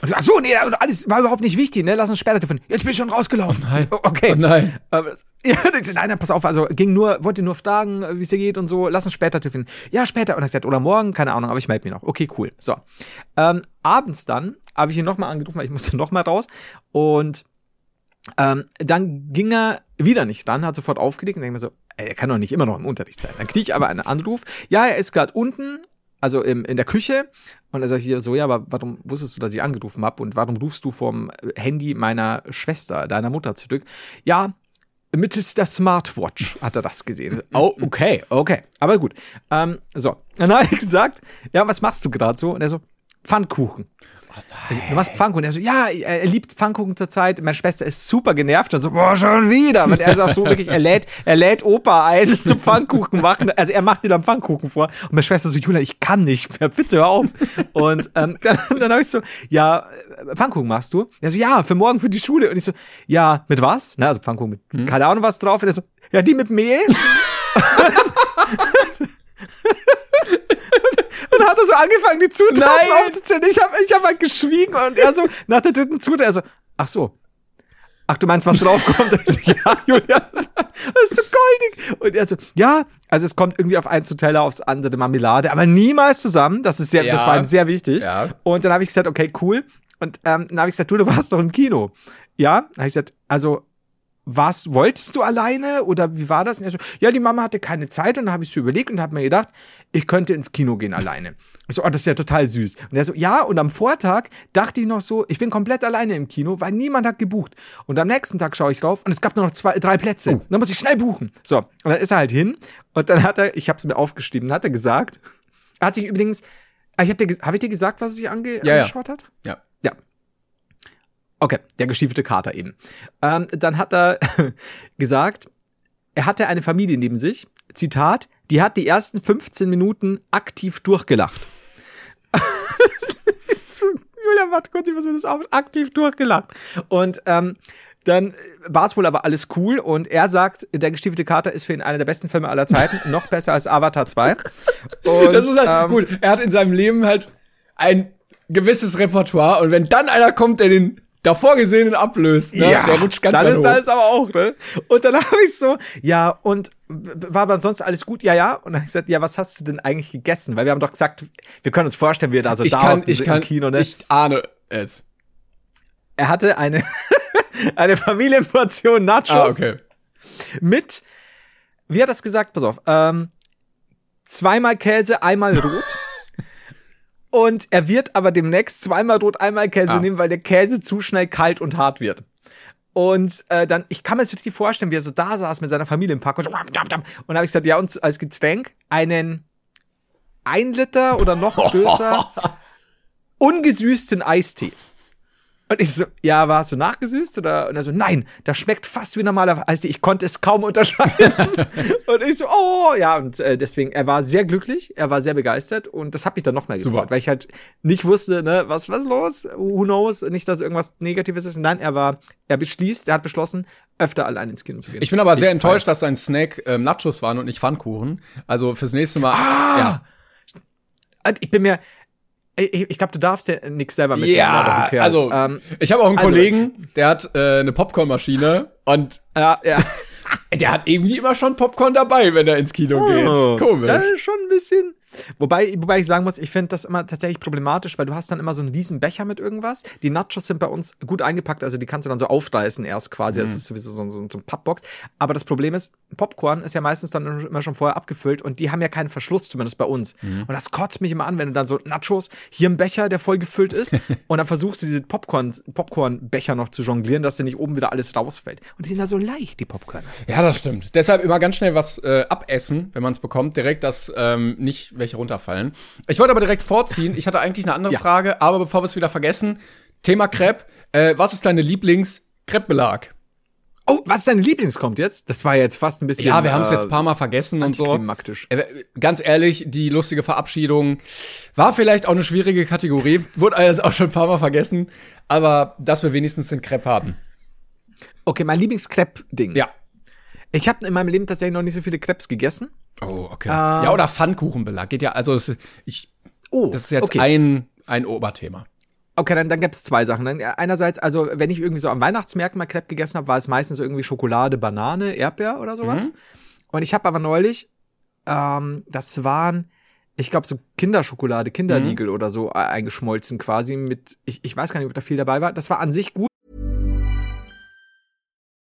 Und so, ach so, nee, alles war überhaupt nicht wichtig, ne? Lass uns später telefonieren. Jetzt bin ich schon rausgelaufen. nein. Ich so, okay. Oh nein. Ja, nein, nein, pass auf, also ging nur, wollte nur fragen, wie es dir geht und so, lass uns später telefonieren. Ja, später. Und er sagt, oder morgen, keine Ahnung, aber ich melde mich noch. Okay, cool. So. Ähm, abends dann habe ich ihn nochmal angerufen, weil ich musste nochmal raus. Und ähm, dann ging er wieder nicht ran, hat sofort aufgelegt und denke mir so, ey, er kann doch nicht immer noch im Unterricht sein. Dann kriege ich aber einen Anruf. Ja, er ist gerade unten, also im, in der Küche. Und er sagt hier so, ja, aber warum wusstest du, dass ich angerufen habe? Und warum rufst du vom Handy meiner Schwester, deiner Mutter zurück? Ja, mittels der Smartwatch hat er das gesehen. Oh, okay, okay. Aber gut. Ähm, so, dann habe ich gesagt, ja, was machst du gerade so? Und er so, Pfannkuchen. Also, du machst Pfannkuchen. Er so, ja, er, liebt Pfannkuchen zurzeit. Meine Schwester ist super genervt. Und so, boah, schon wieder. Und er ist auch so wirklich, er lädt, er lädt Opa ein zum Pfannkuchen machen. Also er macht mir dann Pfannkuchen vor. Und meine Schwester so, Julia, ich kann nicht mehr, bitte hör auf. Und ähm, dann, dann habe ich so, ja, Pfannkuchen machst du? Er so, ja, für morgen für die Schule. Und ich so, ja, mit was? Na, also Pfannkuchen mit, keine Ahnung was drauf. Und er so, ja, die mit Mehl. Dann hat er so angefangen, die Zutaten Nein. aufzuzählen. Ich habe ich hab halt geschwiegen und er so, nach der dritten Zutat, er so, ach so. Ach, du meinst, was draufkommt? Ja, Julian, das ist so goldig. Und er so, ja, also es kommt irgendwie auf ein Teller, aufs andere Marmelade, aber niemals zusammen. Das ist sehr, das Ja. war ihm sehr wichtig. Ja. Und dann habe ich gesagt, okay, cool. Und ähm, dann habe ich gesagt, du, du warst doch im Kino. Ja, dann habe ich gesagt, also was wolltest du alleine oder wie war das? Und er so, ja, die Mama hatte keine Zeit und dann habe ich so überlegt und habe mir gedacht, ich könnte ins Kino gehen alleine. Ich so, oh, das ist ja total süß. Und er so, ja, und am Vortag dachte ich noch so, ich bin komplett alleine im Kino, weil niemand hat gebucht. Und am nächsten Tag schaue ich drauf und es gab nur noch zwei, drei Plätze. Und dann muss ich schnell buchen. So, und dann ist er halt hin und dann hat er, ich habe es mir aufgeschrieben, hat er gesagt, er hat sich übrigens, ich habe dir, hab ich dir gesagt, was er sich ange Ja, ja. angeschaut hat? Ja. Okay, der gestiefelte Kater eben. Ähm, dann hat er gesagt, er hatte eine Familie neben sich. Zitat, die hat die ersten 15 Minuten aktiv durchgelacht. Julia, warte kurz, ich muss mir das auf. Aktiv durchgelacht. Und ähm, dann war es wohl aber alles cool und er sagt, der gestiefelte Kater ist für ihn einer der besten Filme aller Zeiten, noch besser als Avatar 2. Und, Das ist halt ähm, gut. Er hat in seinem Leben halt ein gewisses Repertoire und wenn dann einer kommt, der den davor gesehenen ablöst, ne, der rutscht ganz dann ist hoch. das aber auch, ne? Und dann habe ich so, ja, und war aber sonst alles gut? Ja, ja. Und dann habe ich gesagt, ja, was hast du denn eigentlich gegessen? Weil wir haben doch gesagt, wir können uns vorstellen, wie er da so ich da kann, ich im kann, Kino, ne? ich ahne es. er hatte eine, eine Familienportion Nachos Ah, okay. mit, wie hat er das gesagt? Pass auf, ähm, zweimal Käse, einmal rot. Und er wird aber demnächst zweimal rot, einmal Käse Ah. nehmen, weil der Käse zu schnell kalt und hart wird. Und äh, dann, ich kann mir jetzt richtig vorstellen, wie er so da saß mit seiner Familie im Park und so, und dann habe ich gesagt, ja, und als Getränk einen ein Liter oder noch größer ungesüßten Eistee. Und ich so, ja, war hast du nachgesüßt? Oder? Und er so, nein, das schmeckt fast wie normaler Eistee. Ich konnte es kaum unterscheiden. und ich so, oh, ja, und äh, deswegen, er war sehr glücklich, er war sehr begeistert und das hat mich dann noch mehr Super. gefreut, weil ich halt nicht wusste, ne, was, was los? Who knows? Nicht, dass irgendwas Negatives ist. Nein, er war, er beschließt, er hat beschlossen, öfter allein ins Kino zu gehen. Ich bin aber sehr Ich enttäuscht, dass sein Snack ähm, Nachos waren und nicht Pfannkuchen. Also fürs nächste Mal. Ah! ja. Und Ich bin mir, ich, ich glaube, du darfst ja nichts selber mitnehmen. Ja, cares? also ähm, ich habe auch einen also- Kollegen, der hat äh, eine Popcornmaschine und ja, ja. der hat irgendwie immer schon Popcorn dabei, wenn er ins Kino Oh, geht. Komisch. Das ist schon ein bisschen. Wobei, wobei ich sagen muss, ich finde das immer tatsächlich problematisch, weil du hast dann immer so einen riesen Becher mit irgendwas. Die Nachos sind bei uns gut eingepackt, also die kannst du dann so aufreißen erst quasi. Mhm. Das ist sowieso so, so, so ein Pappbox. Aber das Problem ist, Popcorn ist ja meistens dann immer schon vorher abgefüllt und die haben ja keinen Verschluss, zumindest bei uns. Mhm. Und das kotzt mich immer an, wenn du dann so Nachos, hier ein Becher, der voll gefüllt ist und dann versuchst du diese Popcorn, Popcorn-Becher noch zu jonglieren, dass dir nicht oben wieder alles rausfällt. Und die sind ja so leicht, die Popcorn. Ja, das stimmt. Deshalb immer ganz schnell was äh, abessen, wenn man es bekommt, direkt, dass ähm, nicht welche runterfallen. Ich wollte aber direkt vorziehen. Ich hatte eigentlich eine andere Ja. Frage, aber bevor wir es wieder vergessen, Thema Crepe. Äh, was ist deine Lieblings-Crepe-Belag? Oh, was ist dein Lieblings kommt jetzt? Das war jetzt fast ein bisschen. Ja, wir haben es äh, jetzt ein paar Mal vergessen und so. Äh, Ganz ehrlich, die lustige Verabschiedung war vielleicht auch eine schwierige Kategorie, wurde also auch schon ein paar Mal vergessen, aber dass wir wenigstens den Crepe haben. Okay, mein Lieblings-Crepe-Ding. Ja. Ich habe in meinem Leben tatsächlich noch nicht so viele Crepes gegessen. Oh, okay. ja, oder Pfannkuchenbelag. Geht ja, also es, ich, Oh, das ist jetzt okay. ein, ein Oberthema. Okay, dann, dann gibt's es zwei Sachen. Dann, äh, einerseits, also wenn ich irgendwie so am Weihnachtsmärkten mal Crepe gegessen habe, war es meistens irgendwie Schokolade, Banane, Erdbeer oder sowas. Mhm. Und ich habe aber neulich, ähm, das waren, ich glaube, so Kinderschokolade, Kinderriegel Mhm. oder so äh, eingeschmolzen quasi mit, ich, ich weiß gar nicht, ob da viel dabei war. Das war an sich gut.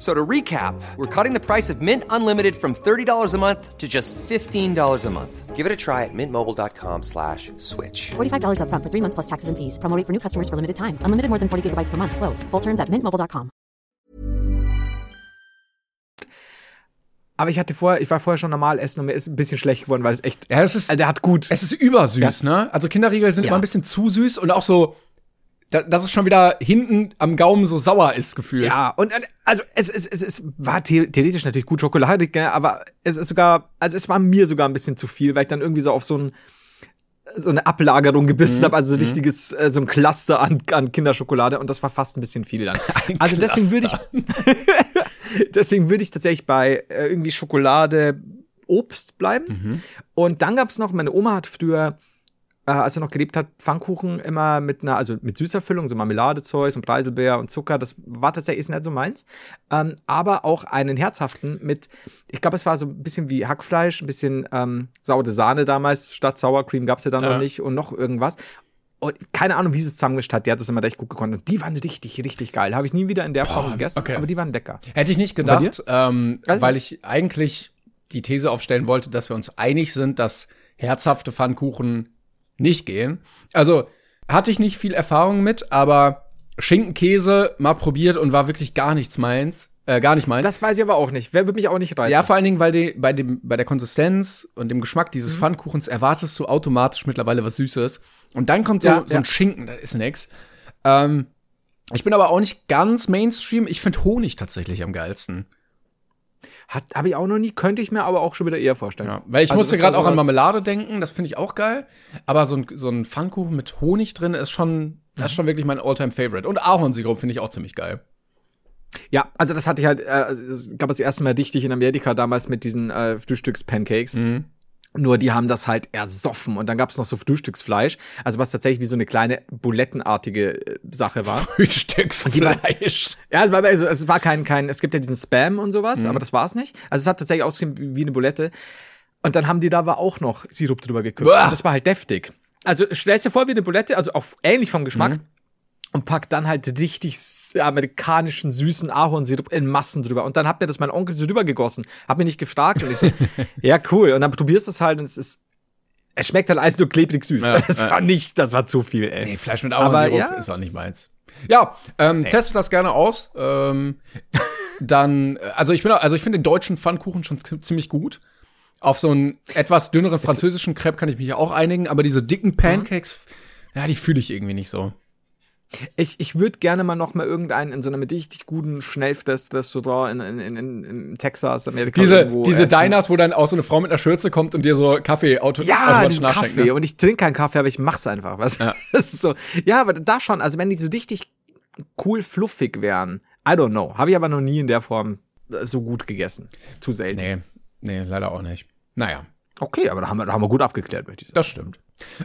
So to recap, we're cutting the price of Mint Unlimited from $30 a month to just $15 a month. Give it a try at mintmobile.com slash switch. $45 upfront for three months plus taxes and fees. Promo rate for new customers for limited time. Unlimited more than 40 gigabytes per month. Slows. Full terms at mintmobile.com. Aber ich hatte vorher, ich war vorher schon normal essen und mir ist ein bisschen schlecht geworden, weil es echt, Ja, es ist, also der hat gut. es ist übersüß, ne? Also Kinderriegel sind Ja. immer ein bisschen zu süß und auch so, da, dass es schon wieder hinten am Gaumen so sauer ist gefühlt. Ja, und also es, es, es, es war the theoretisch natürlich gut Schokolade, gell, aber es ist sogar, also es war mir sogar ein bisschen zu viel, weil ich dann irgendwie so auf so ein so eine Ablagerung gebissen habe, also so ein richtiges, äh, so ein Cluster an, an Kinderschokolade und das war fast ein bisschen viel dann. also deswegen würde ich, deswegen würde ich tatsächlich bei äh, irgendwie Schokolade, Obst bleiben. Und dann gab's noch, meine Oma hat früher äh, als er noch gelebt hat, Pfannkuchen immer mit einer, also mit süßer Füllung, so Marmeladezeug und Preiselbeer und Zucker. Das war tatsächlich nicht so meins. Ähm, aber auch einen herzhaften mit, ich glaube, es war so ein bisschen wie Hackfleisch, ein bisschen ähm, saure Sahne damals, statt Sour Cream gab's ja dann Ja. noch nicht und noch irgendwas. Und keine Ahnung, wie sie es zusammengemischt hat. Die hat das immer recht gut gekonnt. Und die waren richtig, richtig geil. Habe ich nie wieder in der Form gegessen, okay. aber die waren lecker. Hätte ich nicht gedacht, ähm, Also- weil ich eigentlich die These aufstellen wollte, dass wir uns einig sind, dass herzhafte Pfannkuchen nicht gehen. Also hatte ich nicht viel Erfahrung mit, aber Schinkenkäse mal probiert und war wirklich gar nichts meins. Äh, gar nicht meins. Das weiß ich aber auch nicht. Wer würde mich auch nicht reizen. ja, vor allen Dingen, weil die, bei, dem, bei der Konsistenz und dem Geschmack dieses Mhm. Pfannkuchens erwartest du automatisch mittlerweile was Süßes. Und dann kommt so, Ja, so ein Schinken, das ist nix. Ähm, ich bin aber auch nicht ganz Mainstream. Ich finde Honig tatsächlich am geilsten. Hat habe ich auch noch nie, könnte ich mir aber auch schon wieder eher vorstellen. Ja, weil ich Also musste gerade auch an Marmelade denken, das finde ich auch geil. Aber so ein, so ein Pfannkuchen mit Honig drin ist schon, das Mhm. ist schon wirklich mein Alltime favorite Und Ahornsirup finde ich auch ziemlich geil. Ja, also das hatte ich halt, äh, es gab das erste Mal dichtig in Amerika damals mit diesen äh, Frühstücks-Pancakes. Mhm. Nur die haben das halt ersoffen und dann gab es noch so Frühstücksfleisch, also was tatsächlich wie so eine kleine bulettenartige äh, Sache war. Frühstücksfleisch. Ja, es war, also, es war kein, kein, es gibt ja diesen Spam und Mhm. sowas, aber das war es nicht. Also es hat tatsächlich ausgesehen wie, eine Bulette. Und dann haben die da aber auch noch Sirup drüber gekippt. Und das war halt deftig. Also stellst dir vor wie eine Bulette, also auch ähnlich vom Geschmack. Mhm. Und packt dann halt richtig amerikanischen süßen Ahornsirup in Massen drüber. Und dann hat mir das mein Onkel so drüber gegossen. Hat mich nicht gefragt. Und ich so, ja, cool. Und dann probierst du es halt und es ist Es schmeckt halt alles nur klebrig süß. Ja, das ja. war nicht, das war zu viel, ey. Nee, Fleisch mit Ahornsirup ja. ist auch nicht meins. Ja, ähm, testet das gerne aus. Ähm, dann, also ich bin, also ich finde den deutschen Pfannkuchen schon ziemlich gut. Auf so einen etwas dünneren französischen Crepe kann ich mich auch einigen, aber diese dicken Pancakes, ja, die fühle ich irgendwie nicht so. Ich, ich würde gerne mal noch mal irgendeinen in so einem richtig guten Schnellfress-Restaurant in, in, in, in Texas, Amerika Diese, irgendwo diese essen. Diners, wo dann auch so eine Frau mit einer Schürze kommt und dir so Kaffee auto Ja, diesen Kaffee. ne? Und ich trinke keinen Kaffee, aber ich mach's einfach. Was? Ja. Das ist so. Ja, aber da schon. Also wenn die so richtig cool fluffig wären. I don't know. Habe ich aber noch nie in der Form äh, so gut gegessen. Zu selten. Nee, nee, leider auch nicht. Naja, Okay, aber da haben, wir, da haben wir gut abgeklärt, möchte ich sagen. das stimmt.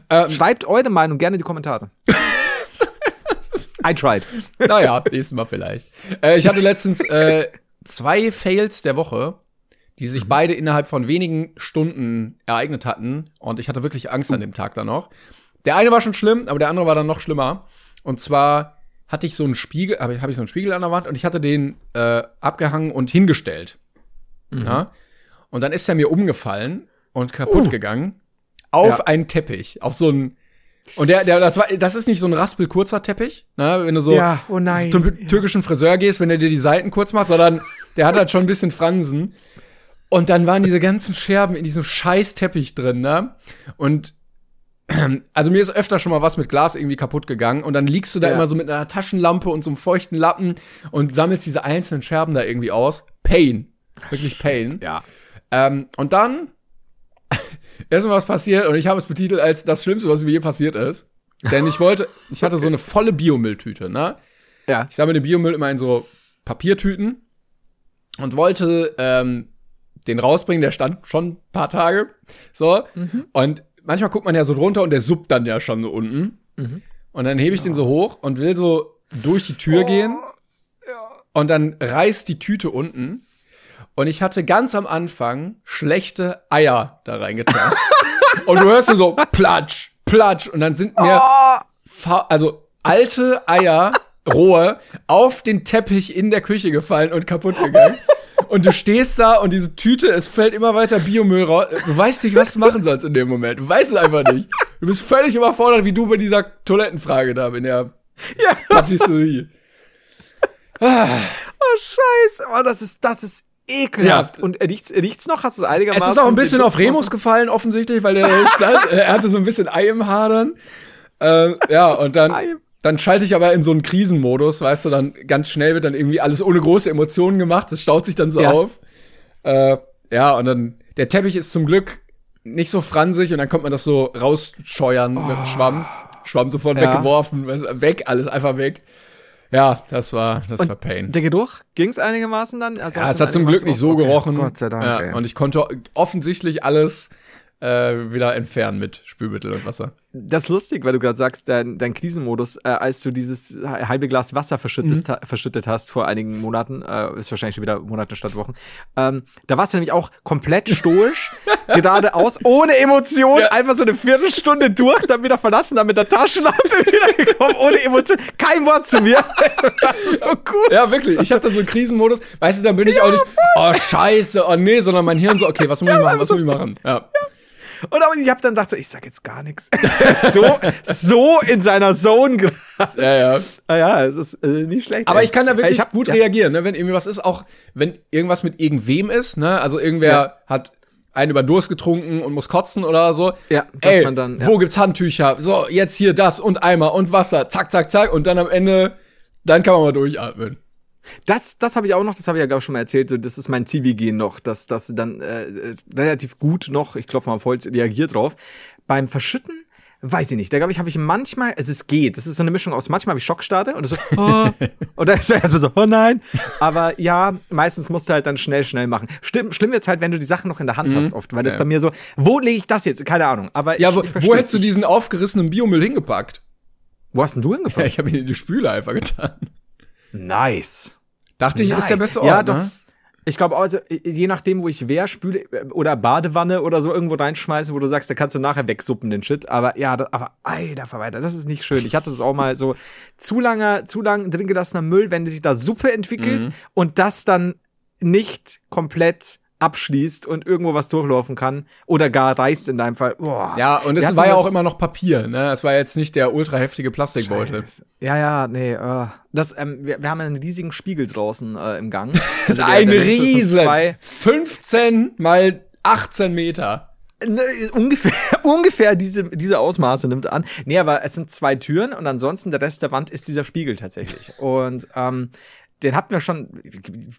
Ähm, Schreibt eure Meinung gerne in die Kommentare. I tried. naja, nächstes Mal vielleicht. Äh, ich hatte letztens äh, zwei Fails der Woche, die sich beide innerhalb von wenigen Stunden ereignet hatten. Und ich hatte wirklich Angst an dem Tag dann noch. Der eine war schon schlimm, aber der andere war dann noch schlimmer. Und zwar hatte ich so einen Spiegel, habe hab ich so einen Spiegel an der Wand und ich hatte den äh, abgehangen und hingestellt. Ja? Und dann ist er mir umgefallen und kaputt gegangen auf Ja. einen Teppich, auf so einen und der, der, das war, das ist nicht so ein raspelkurzer Teppich, ne, wenn du so Ja, oh zum türkischen Friseur gehst, wenn er dir die Seiten kurz macht, sondern der hat halt schon ein bisschen Fransen. Und dann waren diese ganzen Scherben in diesem scheiß Teppich drin, ne? Und also mir ist öfter schon mal was mit Glas irgendwie kaputt gegangen und dann liegst du da Ja. immer so mit einer Taschenlampe und so einem feuchten Lappen und sammelst diese einzelnen Scherben da irgendwie aus. Pain. Wirklich Pain. Ja. Ähm, und dann ist mir was passiert und ich habe es betitelt als das Schlimmste, was mir je passiert ist. Denn ich wollte, ich hatte so eine volle Biomülltüte, ne? Ja. Ich sammle den Biomüll immer in so Papiertüten und wollte ähm, den rausbringen, der stand schon ein paar Tage. So. Und manchmal guckt man ja so drunter und der suppt dann ja schon so unten. Und dann hebe ich den so hoch und will so durch die Tür gehen. Und dann reißt die Tüte unten. Und ich hatte ganz am Anfang schlechte Eier da reingetan. und du hörst so platsch, platsch. Und dann sind mir fa- also alte Eier, rohe, auf den Teppich in der Küche gefallen und kaputt gegangen. Und du stehst da und diese Tüte, es fällt immer weiter Biomüll raus. Du weißt nicht, was du machen sollst in dem Moment. Du weißt es einfach nicht. Du bist völlig überfordert, wie du bei dieser Toilettenfrage da in der Ja. Patisserie. Oh, scheiße. Oh, das ist, das ist ekelhaft. Ja. Und er riecht's, er riecht's noch? Hast du es einigermaßen? Es ist auch ein bisschen auf Remus gefallen, offensichtlich, weil er stand, er hatte so ein bisschen Ei im Hadern. Äh, ja, und dann, dann schalte ich aber in so einen Krisenmodus, weißt du, dann ganz schnell wird dann irgendwie alles ohne große Emotionen gemacht, das staut sich dann so Ja. auf. Äh, ja, und dann, der Teppich ist zum Glück nicht so fransig und dann kommt man das so rausscheuern mit dem Schwamm. Schwamm sofort Ja. weggeworfen, weg, alles einfach weg. Ja, das war, das war Pain. Der Geruch ging's einigermaßen dann? Also Ja, es hat zum Glück nicht so okay. gerochen. Gott sei Dank. Ja, und ich konnte offensichtlich alles äh, wieder entfernen mit Spülmittel und Wasser. Das ist lustig, weil du gerade sagst, dein, dein Krisenmodus, äh, als du dieses halbe Glas Wasser verschüttet, Mhm. verschüttet hast vor einigen Monaten, äh, ist wahrscheinlich schon wieder Monate statt Wochen, ähm, da warst du nämlich auch komplett stoisch, geradeaus, ohne Emotion, Ja. einfach so eine Viertelstunde durch, dann wieder verlassen, dann mit der Taschenlampe wieder gekommen, ohne Emotion, kein Wort zu mir. so gut. Ja, wirklich. Ich hatte so einen Krisenmodus. Weißt du, dann bin ich auch nicht, oh scheiße, oh nee, sondern mein Hirn so, okay, was muss ich machen, was muss ich machen? Ja. Und aber ich hab dann gedacht so, ich sag jetzt gar nichts. so, so in seiner Zone gerade. Ja, ja. Ah ja, es ist äh, nicht schlecht. Aber ey. ich kann da wirklich Ich hab- gut ja. reagieren, ne? wenn irgendwie was ist, auch wenn irgendwas mit irgendwem ist, ne? Also irgendwer Ja. hat einen über Durst getrunken und muss kotzen oder so. Ja, dass Ey, man dann- ja. wo gibt's Handtücher? So, jetzt hier das und Eimer und Wasser, zack, zack, zack und dann am Ende, dann kann man mal durchatmen. Das, das habe ich auch noch, das habe ich ja glaube ich schon mal erzählt, so, das ist mein Zivi-Gen noch, dass das dann äh, äh, relativ gut noch, ich klopfe mal auf Holz, reagiert drauf. Beim Verschütten, weiß ich nicht, da glaube ich, habe ich manchmal, es ist geht, das ist so eine Mischung aus, manchmal habe ich Schockstarre und so, oh, und dann ist er erstmal so, oh nein, aber ja, meistens musst du halt dann schnell, schnell machen. Schlimm, schlimm wird's halt, wenn du die Sachen noch in der Hand hast oft, weil das Ja. bei mir so, wo lege ich das jetzt? Keine Ahnung, aber Ja, ich, wo, ich wo hättest du diesen aufgerissenen Biomüll hingepackt? Wo hast denn du Ja, hingepackt? ich habe ihn in die Spüle einfach getan. Nice. Dachte ich, ist der Nice. beste Ort, Ja, doch. ne? Ich glaube, also je nachdem, wo ich wäre, Spüle äh, oder Badewanne oder so irgendwo reinschmeißen, wo du sagst, da kannst du nachher wegsuppen den Shit. Aber ja, da, aber alter Verwalter, das ist nicht schön. Ich hatte das auch mal so zu langer, zu lang drin gelassener Müll, wenn sich da Suppe entwickelt Mhm. und das dann nicht komplett abschließt und irgendwo was durchlaufen kann oder gar reißt in deinem Fall. Boah. Ja, und es war ja auch immer noch Papier, ne? Es war jetzt nicht der ultra heftige Plastikbeutel. Ja, ja, nee. Äh, das, ähm, wir, wir haben einen riesigen Spiegel draußen äh, im Gang. Also der- Ein der Riesen! Zwei, 15 mal 18 Meter. ne, ungefähr, ungefähr diese, diese Ausmaße nimmt an. Nee, aber es sind zwei Türen und ansonsten der Rest der Wand ist dieser Spiegel tatsächlich. Und ähm, den hatten wir schon,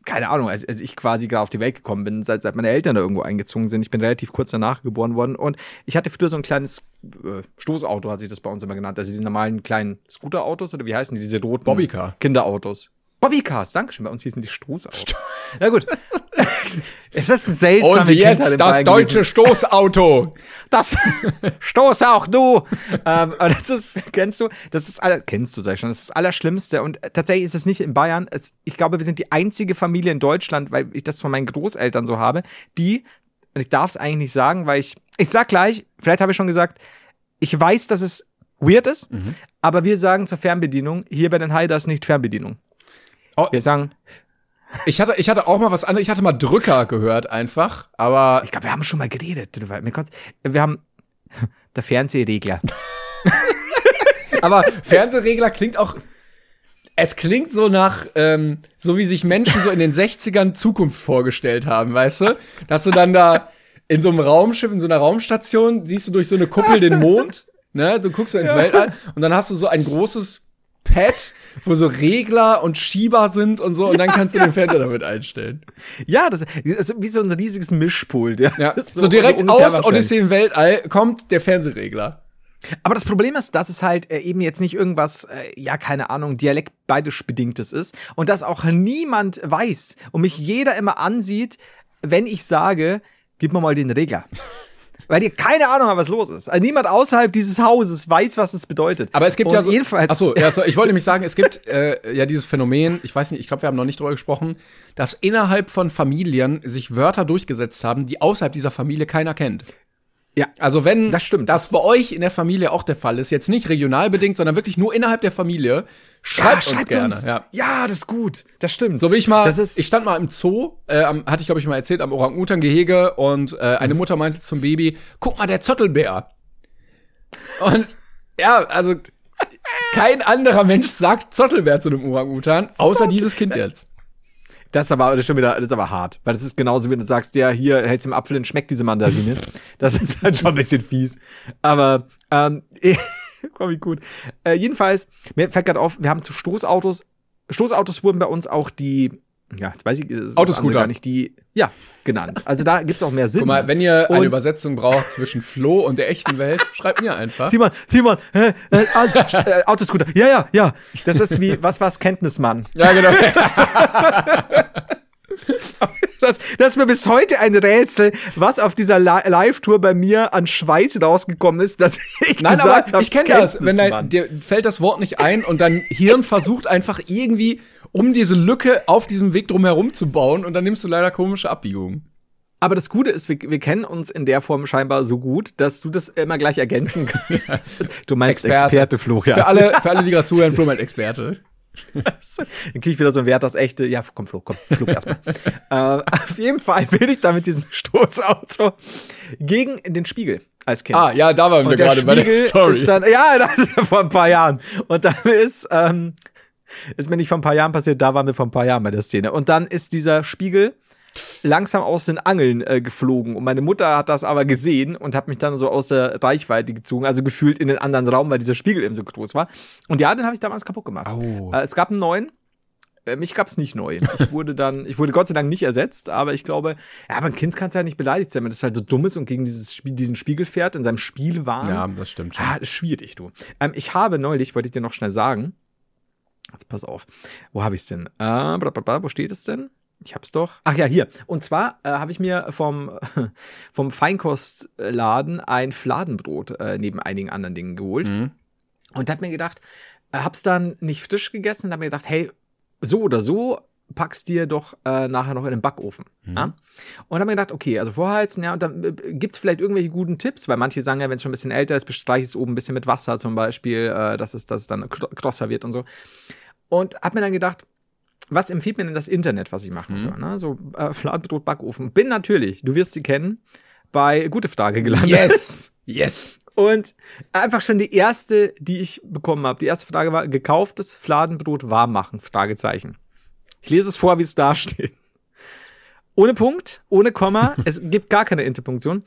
keine Ahnung, als, als ich quasi gerade auf die Welt gekommen bin, seit, seit meine Eltern da irgendwo eingezogen sind. Ich bin relativ kurz danach geboren worden und ich hatte früher so ein kleines äh, Stoßauto, hat sich das bei uns immer genannt. Also diese normalen kleinen Scooterautos oder wie heißen die, diese roten Bobbycar. Kinderautos. Bobbycars, Dankeschön. Bei uns hießen die Stoßautos. Na gut. es ist seltsam. Und jetzt das deutsche Stoßauto. Das stoß auch du. ähm, das ist, kennst du, das ist aller, kennst du, sag ich schon, das ist das Allerschlimmste. Und tatsächlich ist es nicht in Bayern. Es, ich glaube, wir sind die einzige Familie in Deutschland, weil ich das von meinen Großeltern so habe, die, und ich darf es eigentlich nicht sagen, weil ich, ich sag gleich, vielleicht habe ich schon gesagt, ich weiß, dass es weird ist, aber wir sagen zur Fernbedienung, hier bei den Haiders nicht Fernbedienung. Oh. Wir sagen, Ich hatte, ich hatte auch mal was anderes. Ich hatte mal Drücker gehört einfach, aber ich glaube, wir haben schon mal geredet. drüber. Wir haben der Fernsehregler. Aber Fernsehregler klingt auch. Es klingt so nach, ähm, so wie sich Menschen so in den 60ern Zukunft vorgestellt haben, weißt du? Dass du dann da in so einem Raumschiff, in so einer Raumstation, siehst du durch so eine Kuppel den Mond, ne? Du guckst so ins Weltall und dann hast du so ein großes Pad, wo so Regler und Schieber sind und so und dann kannst du den Fernseher damit einstellen. Ja, das ist wie so ein riesiges Mischpult. Ja, Ja, ist so, direkt ungefähr aus. Odyssee im Weltall kommt der Fernsehregler. Aber das Problem ist, dass es halt äh, eben jetzt nicht irgendwas, äh, ja, keine Ahnung, dialektbeidisch bedingtes ist und dass auch niemand weiß und mich jeder immer ansieht, wenn ich sage, gib mir mal den Regler. Weil die keine Ahnung haben, was los ist. Also niemand außerhalb dieses Hauses weiß, was es bedeutet. Aber es gibt und ja so. Jedenfalls, Achso, ja, so, ich wollte nämlich sagen, es gibt äh, ja dieses Phänomen, ich weiß nicht, ich glaube, wir haben noch nicht drüber gesprochen, dass innerhalb von Familien sich Wörter durchgesetzt haben, die außerhalb dieser Familie keiner kennt. Ja, Also wenn Das stimmt. das bei euch in der Familie auch der Fall ist, jetzt nicht regional bedingt, sondern wirklich nur innerhalb der Familie, schreibt, uns gerne. Ja. Ja. das ist gut. Das stimmt. So wie ich mal, Das ist, ich stand mal im Zoo, äh, am, hatte ich glaube ich mal erzählt, am Orang-Utan-Gehege und äh, eine Mutter meinte zum Baby, guck mal, der Zottelbär. Und ja, also kein anderer Mensch sagt Zottelbär zu einem Orang-Utan, außer dieses Kind jetzt. Das ist aber das ist schon wieder, das ist aber hart. Weil das ist genauso, wie du sagst, ja, hier hältst du im Apfel und schmeckt diese Mandarine. Das ist dann schon ein bisschen fies. Aber, ähm, komm, wie gut. Äh, jedenfalls, mir fällt gerade auf, wir haben zu Stoßautos, Stoßautos wurden bei uns auch die, ja, jetzt weiß ich, ist Autoscooter. gar nicht die, ja, genannt. Also da gibt's auch mehr Sinn. Guck mal, wenn ihr eine Und- Übersetzung braucht zwischen Flo und der echten Welt, schreibt mir einfach. Simon, Simon, äh, äh, äh, Autoscooter. Ja, ja, ja. Das ist wie, was war's, Kenntnismann. Ja, genau. Das, das ist mir bis heute ein Rätsel, was auf dieser Li- Live-Tour bei mir an Schweiß rausgekommen ist, dass ich Nein, gesagt aber habe, ich kenne das. Wenn dein, dir fällt das Wort nicht ein und dein Hirn versucht einfach irgendwie um diese Lücke auf diesem Weg drumherum zu bauen und dann nimmst du leider komische Abbiegungen. Aber das Gute ist, wir, wir kennen uns in der Form scheinbar so gut, dass du das immer gleich ergänzen kannst. Du meinst Experte, Florian. Für alle, für alle, die gerade zuhören, Flo meint Experte. Dann krieg ich wieder so ein Wert, das echte. Ja, komm, Flo, komm, schluck erstmal. äh, auf jeden Fall bin ich da mit diesem Stoßauto gegen den Spiegel als Kind. Ah, ja, da waren wir gerade bei der Story. ist dann, ja, das ist vor ein paar Jahren. Und dann ist, ähm, ist mir nicht vor ein paar Jahren passiert, da waren wir vor ein paar Jahren bei der Szene. Und dann ist dieser Spiegel langsam aus den Angeln äh, geflogen. Und meine Mutter hat das aber gesehen und hat mich dann so aus der Reichweite gezogen, also gefühlt in den anderen Raum, weil dieser Spiegel eben so groß war. Und ja, den habe ich damals kaputt gemacht. Oh. Äh, es gab einen neuen. Äh, Mich gab es nicht neu. Ich wurde dann, ich wurde Gott sei Dank nicht ersetzt, aber ich glaube, ja, aber ein Kind kann es ja nicht beleidigt sein, wenn das halt so dumm ist und gegen dieses Spiel, diesen Spiegel fährt, in seinem Spiel war. ja, das stimmt schon. Ah, das ist schwierig, du. Ähm, ich habe neulich, wollte ich dir noch schnell sagen. Jetzt pass auf. Wo habe ich es denn? Äh, bla, bla, bla, wo steht es denn? Ich hab's doch. Ach ja, hier. Und zwar äh, habe ich mir vom, vom Feinkostladen ein Fladenbrot äh, neben einigen anderen Dingen geholt. Mhm. Und hab mir gedacht, äh, hab's dann nicht frisch gegessen und hab mir gedacht, hey, so oder so packst dir doch äh, nachher noch in den Backofen. Ja? Und hab mir gedacht, okay, also vorheizen, ja, und dann äh, gibt's vielleicht irgendwelche guten Tipps, weil manche sagen ja, wenn es schon ein bisschen älter ist, bestreich es oben ein bisschen mit Wasser zum Beispiel, äh, dass, es, dass es dann kr- krosser wird und so. Und hab mir dann gedacht, was empfiehlt mir denn das Internet, was ich machen soll? Ne? So äh, Fladenbrot, Backofen. Bin natürlich, du wirst sie kennen, bei Gute Frage gelandet. Yes! Yes! Und einfach schon die erste, die ich bekommen habe. Die erste Frage war, gekauftes Fladenbrot warm machen? Fragezeichen. Ich lese es vor, wie es da steht. Ohne Punkt, ohne Komma, es gibt gar keine Interpunktion.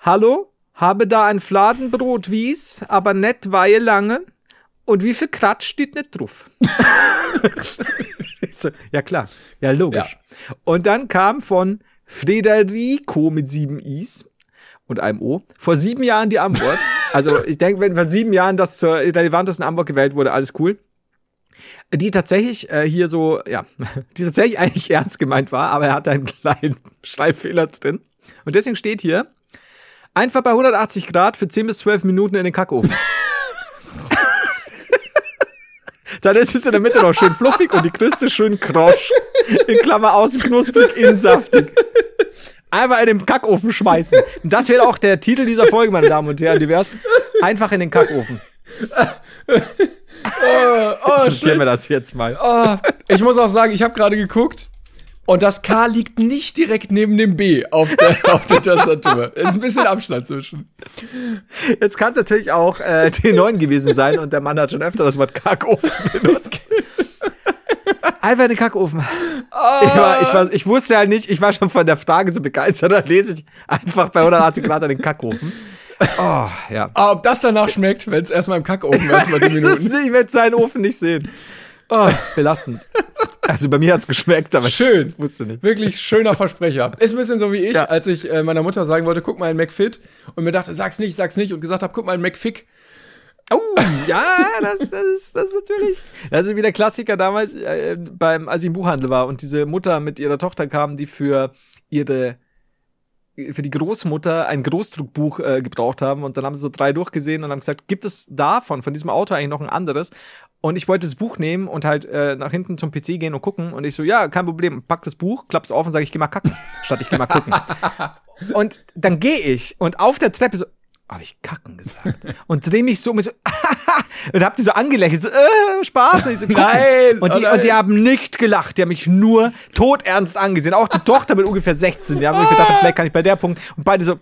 Hallo, habe da ein Fladenbrot wies, aber nicht weihe lange. Und wie viel Kratsch steht nicht drauf? Ja klar, ja logisch. Und dann kam von Frederico mit sieben Is und einem O vor sieben Jahren die Antwort. Also ich denke, wenn vor sieben Jahren das zur relevantesten Antwort gewählt wurde, alles cool. Die tatsächlich äh, hier so, ja, die tatsächlich eigentlich ernst gemeint war, aber er hatte einen kleinen Schreibfehler drin. Und deswegen steht hier, einfach bei 180 Grad für 10 bis 12 Minuten in den Kackofen. Dann ist es in der Mitte noch schön fluffig und die Kruste schön krosch. In Klammer außen knusprig, innen saftig. Einfach in den Kackofen schmeißen. Und das wäre auch der Titel dieser Folge, meine Damen und Herren. Divers. Einfach in den Kackofen. Oh, Notieren wir das jetzt mal. Oh, ich muss auch sagen, ich habe gerade geguckt und das K liegt nicht direkt neben dem B auf der, auf der Tastatur. Ist ein bisschen Abstand zwischen. Jetzt kann es natürlich auch äh, T9 gewesen sein und der Mann hat schon öfter das Wort Kackofen benutzt. Einfach in den Kackofen. Ich, war, ich, war, ich wusste halt nicht, ich war schon von der Frage so begeistert, dann lese ich einfach bei 180 Grad in den Kackofen. Oh, ja. Aber ob das danach schmeckt, wenn es erstmal im Kackofen wäre, 20 Das ist Minuten. ich werde seinen Ofen nicht sehen. Oh, belastend. Also bei mir hat's geschmeckt, aber Schön. ich wusste nicht. Wirklich schöner Versprecher. Ist ein bisschen so wie ich, Ja. als ich äh, meiner Mutter sagen wollte, guck mal in McFit und mir dachte, sag's nicht, sag's nicht und gesagt habe, guck mal in McFick. Oh, ja, das, das, ist, das ist natürlich. Das ist wie der Klassiker damals, äh, beim, als ich im Buchhandel war und diese Mutter mit ihrer Tochter kam, die für ihre für die Großmutter ein Großdruckbuch äh, gebraucht haben und dann haben sie so drei durchgesehen und haben gesagt, gibt es davon, von diesem Auto eigentlich noch ein anderes? Und ich wollte das Buch nehmen und halt äh, nach hinten zum PC gehen und gucken und ich so, ja, kein Problem, pack das Buch, klapp's auf und sage, ich geh mal kacken, statt ich geh mal gucken. und dann gehe ich und auf der Treppe so, habe ich kacken gesagt und dreh mich so um und so und hab die so angelächelt so äh, Spaß und ich so, gucken. Nein, und die oh nein. und die haben nicht gelacht die haben mich nur todernst angesehen auch die Tochter mit ungefähr 16 die haben mir gedacht vielleicht kann ich bei der Punkt und beide so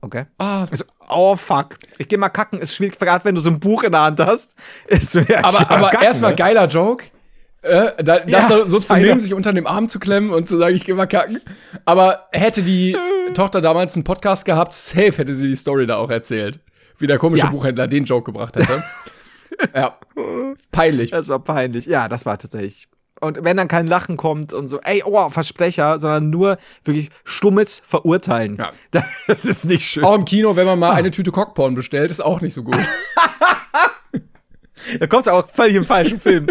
okay Ah, ich so, oh fuck ich geh mal kacken ist schwierig gerade wenn du so ein Buch in der Hand hast ist ja, aber aber erstmal ne? geiler Joke. Äh, da, das Ja, so, so zu nehmen, sich unter dem Arm zu klemmen und zu sagen, ich geh mal kacken. Aber hätte die Tochter damals einen Podcast gehabt, safe hätte sie die Story da auch erzählt. Wie der komische Ja. Buchhändler den Joke gebracht hätte. ja. Peinlich. Das war peinlich. Ja, das war tatsächlich. Und wenn dann kein Lachen kommt und so, ey, oh, Versprecher, sondern nur wirklich stummes Verurteilen. Ja. Das ist nicht schön. Auch im Kino, wenn man mal eine Tüte Cockporn bestellt, ist auch nicht so gut. Da kommst du auch völlig im falschen Film.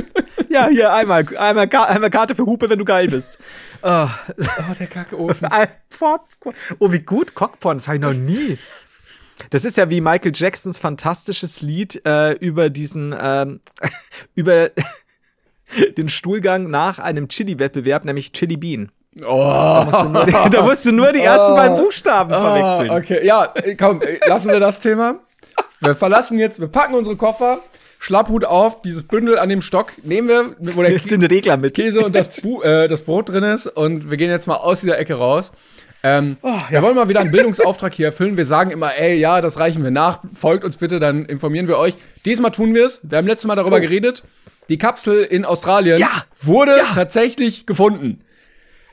ja, hier einmal, einmal, einmal Karte für Hupe, wenn du geil bist. Oh, oh, der Popcorn. oh wie gut, Cockporn, das habe ich noch nie. Das ist ja wie Michael Jacksons fantastisches Lied äh, über diesen, ähm, über den Stuhlgang nach einem Chili-Wettbewerb, nämlich Chili Bean. Oh. Da musst du nur die, da musst du nur die ersten beiden Buchstaben verwechseln. Ah, okay, ja, äh, komm, äh, lassen wir das Thema. Wir verlassen jetzt, wir packen unsere Koffer, Schlapphut auf, dieses Bündel an dem Stock nehmen wir, wo der Den Regler mit. Käse und das, Bu äh, das Brot drin ist und wir gehen jetzt mal aus dieser Ecke raus. Ähm, Wir wollen mal wieder einen Bildungsauftrag hier erfüllen. Wir sagen immer, ey, ja, das reichen wir nach. Folgt uns bitte, dann informieren wir euch. Diesmal tun wir es. Wir haben letztes Mal darüber geredet. Die Kapsel in Australien Ja. wurde Ja. tatsächlich gefunden.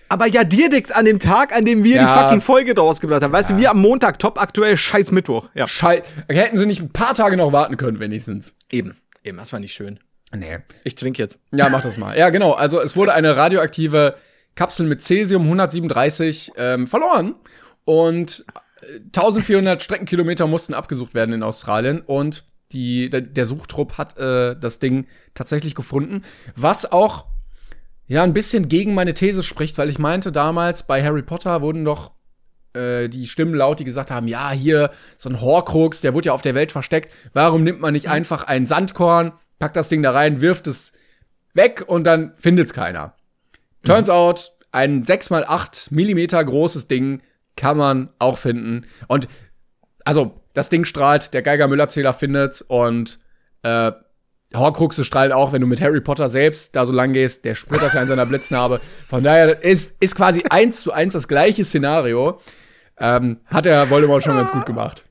Aber ja direkt an dem Tag, an dem wir die Ja. fucking Folge rausgebracht haben. Weißt du, wir am Montag, top aktuell, scheiß Mittwoch. Ja. Schei Hätten sie nicht ein paar Tage noch warten können, wenigstens. Eben. Eben, das war nicht schön. Nee. Ich trinke jetzt. Ja, mach das mal. Ja, genau. Also es wurde eine radioaktive Kapsel mit Cäsium 137 ähm, verloren und äh, 1400 Streckenkilometer mussten abgesucht werden in Australien und die, der, der Suchtrupp hat äh, das Ding tatsächlich gefunden, was auch ja ein bisschen gegen meine These spricht, weil ich meinte damals bei Harry Potter wurden doch äh, die Stimmen laut, die gesagt haben, ja, hier so ein Horcrux, der wurde ja auf der Welt versteckt. Warum nimmt man nicht einfach ein Sandkorn, packt das Ding da rein, wirft es weg und dann findet's keiner. Turns out, ein 6 mal 8 Millimeter großes Ding kann man auch finden. Und also, das Ding strahlt, der Geiger-Müller-Zähler findet's und äh, Horcruxe strahlen auch, wenn du mit Harry Potter selbst da so lang gehst, der spürt das ja in seiner Blitznarbe. Von daher ist, ist quasi eins zu eins das gleiche Szenario. Ähm, hat der Voldemort schon ganz gut gemacht.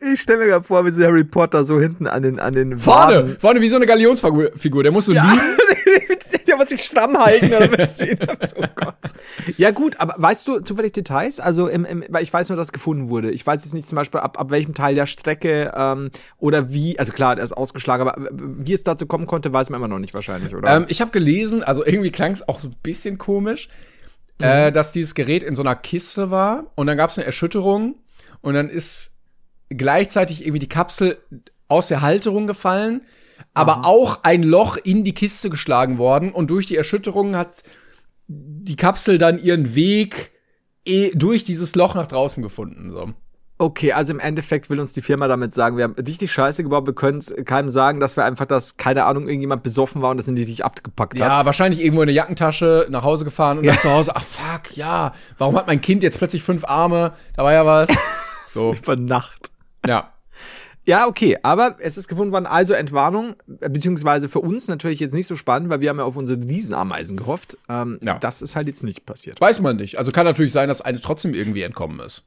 Ich stelle mir gerade vor, wie so Harry Potter so hinten an den an den Vorne, Waden- vorne wie so eine Galionsfigur, der muss so Ja. liegen. Muss sich stramm halten oder was? oh Gott. Ja gut, aber weißt du zufällig Details? Also im, im, weil ich weiß nur, dass gefunden wurde. Ich weiß jetzt nicht zum Beispiel ab, ab welchem Teil der Strecke ähm, oder wie. Also klar, der ist ausgeschlagen, aber wie es dazu kommen konnte, weiß man immer noch nicht wahrscheinlich, oder? Ähm, ich habe gelesen, also irgendwie klang es auch so ein bisschen komisch, äh, dass dieses Gerät in so einer Kiste war und dann gab es eine Erschütterung und dann ist gleichzeitig irgendwie die Kapsel aus der Halterung gefallen, aber auch ein Loch in die Kiste geschlagen worden und durch die Erschütterung hat die Kapsel dann ihren Weg eh durch dieses Loch nach draußen gefunden. So. Okay, also im Endeffekt will uns die Firma damit sagen, wir haben richtig Scheiße gebaut, wir können es keinem sagen, dass wir einfach das, keine Ahnung, irgendjemand besoffen war und das in die nicht abgepackt hat. Ja, wahrscheinlich irgendwo in der Jackentasche nach Hause gefahren und dann zu Hause, ach fuck, ja, warum hat mein Kind jetzt plötzlich fünf Arme? Da war ja was. So, Über Nacht. ja. Ja, okay, aber es ist gefunden worden, also Entwarnung, beziehungsweise für uns natürlich jetzt nicht so spannend, weil wir haben ja auf unsere Riesenameisen gehofft. Ähm, Ja. Das ist halt jetzt nicht passiert. Weiß man nicht. Also kann natürlich sein, dass eine trotzdem irgendwie entkommen ist.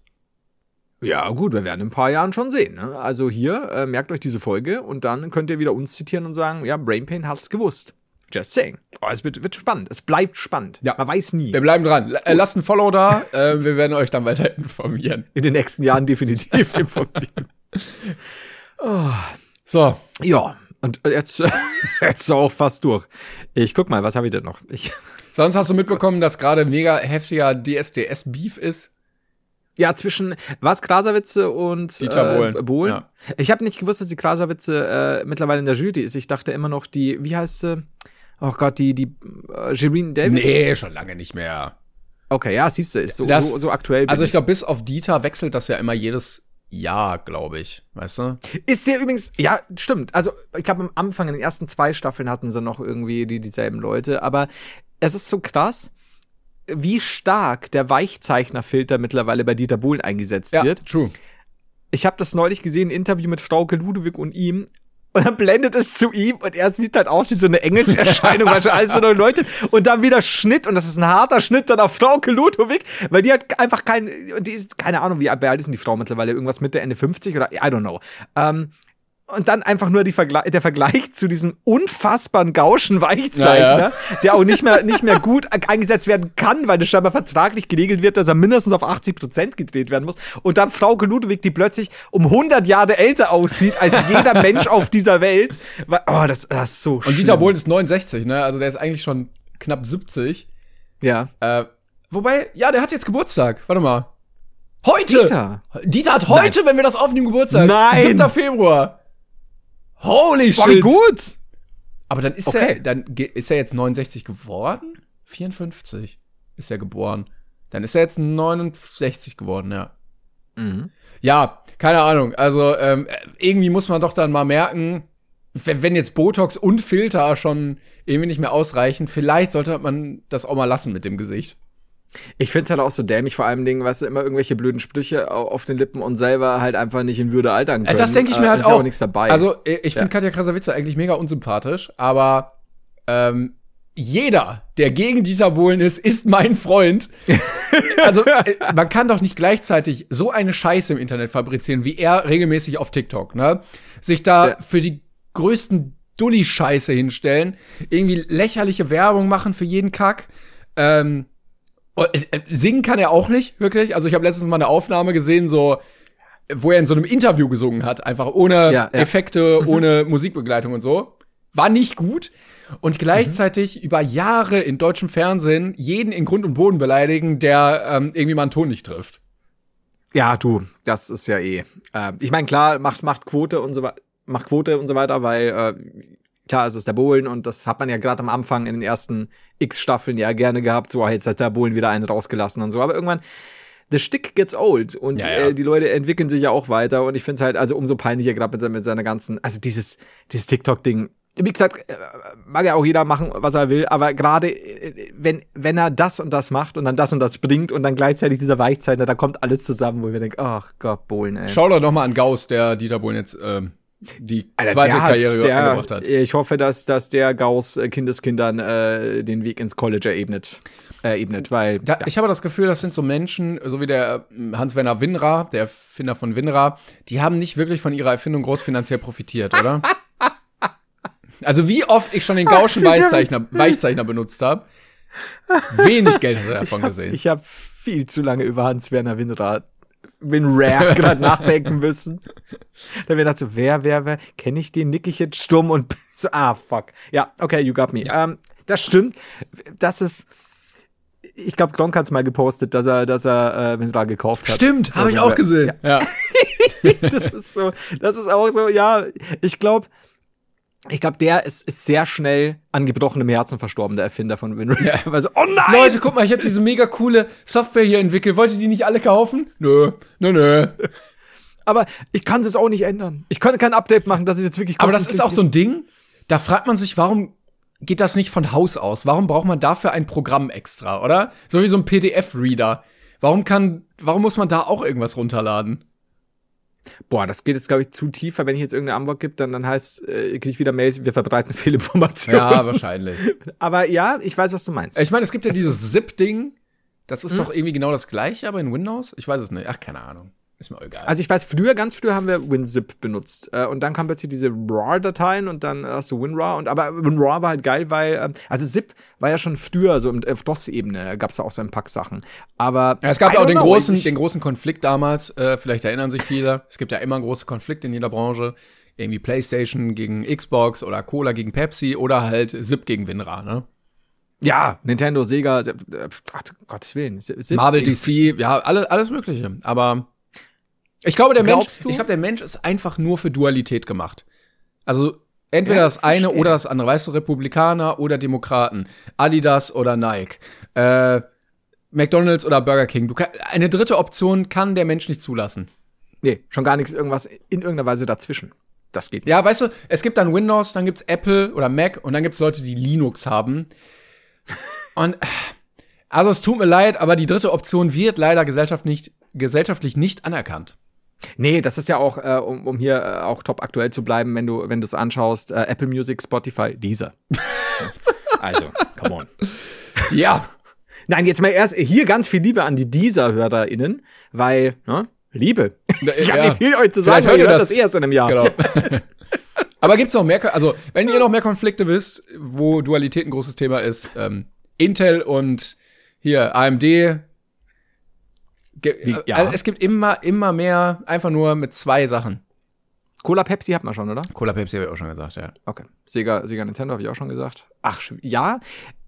Ja, gut, wir werden in ein paar Jahren schon sehen. Ne? Also hier, äh, merkt euch diese Folge und dann könnt ihr wieder uns zitieren und sagen, ja, Brainpain hat's gewusst. Just saying. Oh, es wird, wird spannend. Es bleibt spannend. Ja. Man weiß nie. Wir bleiben dran. L äh, lasst ein Follow da. äh, wir werden euch dann weiter informieren. In den nächsten Jahren definitiv informieren. So, Ja, und jetzt, jetzt auch fast durch. Ich guck mal, was habe ich denn noch? Ich, sonst hast du mitbekommen, dass gerade mega heftiger DSDS-Beef ist. ja, zwischen was Krasavice und Dieter Bohlen. Äh, Bohlen. Ja. Ich habe nicht gewusst, dass die Krasavice äh, mittlerweile in der Jury ist. Ich dachte immer noch die, wie heißt sie? Oh Gott, die, die äh, Shireen Davis. Nee, schon lange nicht mehr. Okay, ja, siehst du, ist so, Das- so, so aktuell. Also ich glaube, bis auf Dieter wechselt das ja immer jedes Jahr, glaube ich. Weißt du? Ist ja übrigens, ja, stimmt. Also, ich glaube, am Anfang, in den ersten zwei Staffeln hatten sie noch irgendwie die, dieselben Leute, aber es ist so krass, wie stark der Weichzeichnerfilter mittlerweile bei Dieter Bohlen eingesetzt Ja, wird. true. Ich habe das neulich gesehen, ein Interview mit Frauke Ludwig und ihm. Und dann blendet es zu ihm und er sieht halt aus wie so eine Engelserscheinung, weil schon alles so neue Leute. Und dann wieder Schnitt und das ist ein harter Schnitt dann auf Frauke Ludwig, weil die hat einfach kein, die ist, keine Ahnung, wie alt ist denn die Frau mittlerweile? Irgendwas Mitte, Ende 50 oder I don't know. Ähm, und dann einfach nur Vergle der Vergleich zu diesem unfassbaren Gauschen Weichzeichner, Ja, der auch nicht mehr, nicht mehr gut eingesetzt werden kann, weil das scheinbar vertraglich geregelt wird, dass er mindestens auf 80 Prozent gedreht werden muss. Und dann Frauke Ludwig, die plötzlich um 100 Jahre älter aussieht als jeder Mensch auf dieser Welt. Oh, das, das ist so Und Dieter Bohlen ist 69, ne? Also der ist eigentlich schon knapp 70. Ja. Äh, wobei, ja, der hat jetzt Geburtstag. Warte mal. Heute! Dieter? Dieter hat heute, wenn wir das aufnehmen, Geburtstag. Nein! 7. Februar. Holy Boah, wie shit. gut! Aber dann ist Okay. er, dann ist er jetzt 69 geworden? 54 ist er geboren. Dann ist er jetzt 69 geworden, ja. Mhm. Ja, keine Ahnung. Also ähm, irgendwie muss man doch dann mal merken, wenn, wenn jetzt Botox und Filter schon irgendwie nicht mehr ausreichen, vielleicht sollte man das auch mal lassen mit dem Gesicht. Ich find's halt auch so dämlich, vor allem Dingen, weißt du, immer irgendwelche blöden Sprüche au- auf den Lippen und selber halt einfach nicht in Würde altern Äh, können. das denke ich mir Äh, halt ist ja auch. auch nichts dabei. Also äh, ich finde Katja Krasavice eigentlich mega unsympathisch, aber ähm, jeder, der gegen Dieter Bohlen ist, ist mein Freund. also man kann doch nicht gleichzeitig so eine Scheiße im Internet fabrizieren, wie er regelmäßig auf TikTok, ne? Sich da Ja. für die größten Dulli-Scheiße hinstellen, irgendwie lächerliche Werbung machen für jeden Kack. Ähm, äh, äh, singen kann er auch nicht, wirklich. Also ich habe letztens mal eine Aufnahme gesehen, so wo er in so einem Interview gesungen hat, einfach ohne Ja, ja. Effekte, ohne Musikbegleitung und so. War nicht gut. Und gleichzeitig über Jahre in deutschem Fernsehen jeden in Grund und Boden beleidigen, der ähm, irgendwie mal einen Ton nicht trifft. Ja, du, das ist ja eh. Äh, ich meine, klar, macht, macht Quote und so weiter, macht Quote und so weiter, weil äh, klar, es ist der Bohlen und das hat man ja gerade am Anfang in den ersten X-Staffeln ja gerne gehabt. So, ah, jetzt hat der Bohlen wieder einen rausgelassen und so. Aber irgendwann, the stick gets old und Ja, ja. Äh, die Leute entwickeln sich ja auch weiter und ich finde es halt also umso peinlicher gerade mit, seiner- mit seiner ganzen, also dieses, dieses TikTok-Ding. Wie gesagt, äh, mag ja auch jeder machen, was er will, aber gerade äh, wenn, wenn er das und das macht und dann das und das bringt und dann gleichzeitig dieser Weichzeichner, da kommt alles zusammen, wo wir denken, ach Gott, Bohlen, ey. Schau doch noch mal an Gauss, der Dieter Bohlen jetzt ähm, die Alter, zweite Karriere der, angebracht hat. Ich hoffe, dass, dass der Gauss äh, Kindeskindern äh, den Weg ins College erebnet. Äh, ebnet, weil Da, Ich habe das Gefühl, das sind so Menschen, so wie der ähm, Hans-Werner Winra, der Erfinder von Winra, die haben nicht wirklich von ihrer Erfindung groß finanziell profitiert, oder? also wie oft ich schon den Gaußschen Weichzeichner, Weichzeichner benutzt habe, wenig Geld hat er davon gesehen. Ich habe viel zu lange über Hans-Werner Winrad Winrad gerade nachdenken müssen. Da wäre so, wer, wer, wer, kenne ich den, nick ich jetzt stumm und so, ah, fuck. Ja, okay, you got me. Ähm, das stimmt. Das ist, ich glaube, Gronk hat's mal gepostet, dass er, dass er äh, Winrad gekauft hat. Stimmt, habe ich Ja, auch gesehen. Ja. das ist so, das ist auch so, ja, ich glaube, ich glaube, der ist, ist sehr schnell an gebrochenem Herzen verstorben, der Erfinder von WinRAR. Ja. Also, oh nein! Leute, guck mal, ich habe diese mega coole Software hier entwickelt. Wollt ihr die nicht alle kaufen? Nö, nö, nö. Aber ich kann es jetzt auch nicht ändern. Ich kann kein Update machen, das ist jetzt wirklich Aber das ist auch so ein Ding, da fragt man sich, warum geht das nicht von Haus aus? Warum braucht man dafür ein Programm extra, oder? So wie so ein PDF-Reader. Warum kann, warum muss man da auch irgendwas runterladen? Boah, das geht jetzt, glaube ich, zu tiefer. Wenn ich jetzt irgendeine Antwort gebe, dann, dann heißt, äh, kriege ich wieder Mails, wir verbreiten Fehlinformationen. Ja, wahrscheinlich. Aber ja, ich weiß, was du meinst. Ich meine, es gibt ja dieses Zip-Ding. Das ist doch irgendwie genau das gleiche, aber in Windows? Ich weiß es nicht. Ach, keine Ahnung. Ist mir egal. Also ich weiß, früher, ganz früher haben wir WinZip benutzt. Äh, und dann kam plötzlich diese RAR-Dateien und dann hast du WinRAR. Und, aber WinRAR war halt geil, weil, ähm, also Zip war ja schon früher, so im- auf DOS-Ebene gab es da auch so ein Pack Sachen. Aber Ja, es gab auch den großen, den großen Konflikt damals, äh, vielleicht erinnern sich viele. Es gibt ja immer einen großen Konflikt in jeder Branche. Irgendwie PlayStation gegen Xbox oder Cola gegen Pepsi oder halt Zip gegen Winra, ne? Ja, Nintendo, Sega, äh, Gottes Willen. Zip, Marvel DC, ja, alles, alles Mögliche. Aber ich glaube, der Mensch, du? ich glaube, der Mensch ist einfach nur für Dualität gemacht. Also entweder Ja, das eine oder das andere. Weißt du, Republikaner oder Demokraten, Adidas oder Nike, äh, McDonald's oder Burger King. Du kann, eine dritte Option kann der Mensch nicht zulassen. Nee, schon gar nichts, irgendwas in irgendeiner Weise dazwischen. Das geht nicht. Ja, weißt du, es gibt dann Windows, dann gibt's Apple oder Mac und dann gibt's Leute, die Linux haben. Und also es tut mir leid, aber die dritte Option wird leider gesellschaft nicht, gesellschaftlich nicht anerkannt. Nee, das ist ja auch, äh, um, um hier äh, auch top aktuell zu bleiben, wenn du, wenn du es anschaust, äh, Apple Music, Spotify, Deezer. also, come on. Ja, Nein, jetzt mal erst hier ganz viel Liebe an die Deezer-HörerInnen, weil, ne, Liebe. Ich Ja. habe nicht viel euch zu Vielleicht sagen, hört ihr das- das erst in einem Jahr. genau. aber gibt's noch mehr, also wenn ihr noch mehr Konflikte wisst, wo Dualität ein großes Thema ist, ähm, Intel und hier AMD. Wie- ja. also es gibt immer, immer mehr einfach nur mit zwei Sachen. Cola Pepsi hat man schon, oder? Cola Pepsi habe ich auch schon gesagt, ja. Okay. Sega, Sega Nintendo habe ich auch schon gesagt. Ach, ja.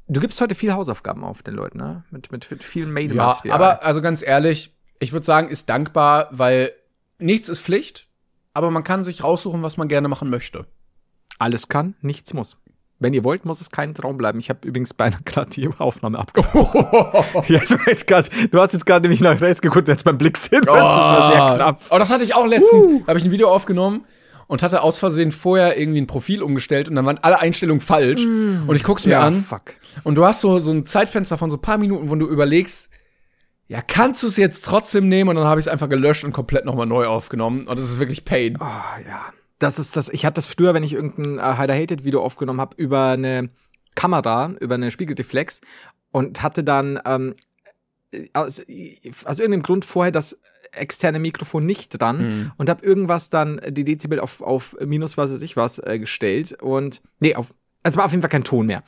Du gibst heute viel Hausaufgaben auf den Leuten, ne? Mit, mit, mit viel Ja, Mail-Material. aber also ganz ehrlich, ich würde sagen, ist dankbar, weil nichts ist Pflicht, aber man kann sich raussuchen, was man gerne machen möchte. alles kann, nichts muss. Wenn ihr wollt, muss es kein Traum bleiben. Ich habe übrigens beinahe gerade die Aufnahme abgebrochen. ja, du, jetzt grad, du hast jetzt gerade nämlich nach rechts geguckt, jetzt beim Blick sehen. Das war sehr knapp. Oh, das hatte ich auch letztens. Da habe ich ein Video aufgenommen und hatte aus Versehen vorher irgendwie ein Profil umgestellt und dann waren alle Einstellungen falsch. Und ich guck's mir Ja, an. fuck. Und du hast so, so ein Zeitfenster von so ein paar Minuten, wo du überlegst, ja, kannst du es jetzt trotzdem nehmen? Und dann habe ich es einfach gelöscht und komplett nochmal neu aufgenommen. Und das ist wirklich Pain. Ah, ja. Das ist das, ich hatte das früher, wenn ich irgendein äh, Hider Hated Video aufgenommen habe, über eine Kamera, über eine Spiegeldeflex und hatte dann ähm, aus, aus irgendeinem Grund vorher das externe Mikrofon nicht dran und habe irgendwas dann die Dezibel auf, auf minus was weiß ich was äh, gestellt und nee, auf, es war auf jeden Fall kein Ton mehr.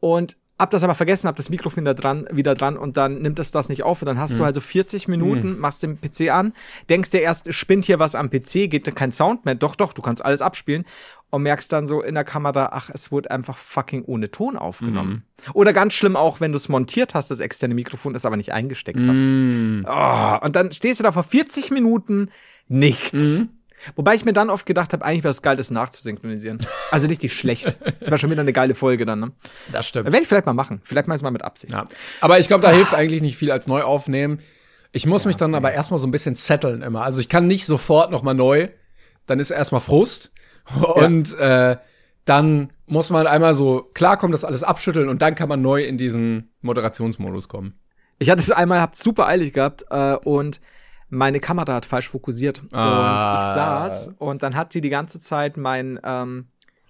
Und hab das aber vergessen, hab das Mikrofon da dran, wieder dran und dann nimmt es das nicht auf und dann hast du also 40 Minuten, machst den PC an, denkst dir erst, spinnt hier was am PC, geht da kein Sound mehr, doch, doch, du kannst alles abspielen und merkst dann so in der Kamera, ach, es wurde einfach fucking ohne Ton aufgenommen. Oder ganz schlimm auch, wenn du es montiert hast, das externe Mikrofon, das aber nicht eingesteckt hast. Oh, und dann stehst du da vor 40 Minuten nichts. Wobei ich mir dann oft gedacht habe, eigentlich wäre es geil, das nachzusynchronisieren. Also richtig schlecht. Das wäre schon wieder eine geile Folge dann, ne? Das stimmt. Werde ich vielleicht mal machen. Vielleicht mal es mal mit Absicht. Ja. Aber ich glaube, da hilft eigentlich nicht viel als neu aufnehmen. Ich muss mich dann aber erstmal so ein bisschen setteln immer. Also ich kann nicht sofort noch mal neu. Dann ist erstmal Frust. Und äh, dann muss man einmal so klarkommen, das alles abschütteln und dann kann man neu in diesen Moderationsmodus kommen. Ich hatte es einmal, hab's super eilig gehabt äh, und meine Kamera hat falsch fokussiert. Und Ah. ich saß und dann hat sie die ganze Zeit mein, ähm,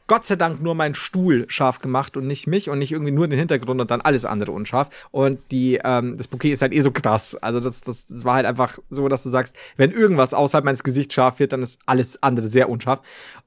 Gott sei Dank nur meinen Stuhl scharf gemacht und nicht mich und nicht irgendwie nur den Hintergrund und dann alles andere unscharf. Und die, ähm, das Bouquet ist halt eh so krass. Also das, das, das war halt einfach so, dass du sagst, wenn irgendwas außerhalb meines Gesichts scharf wird, dann ist alles andere sehr unscharf.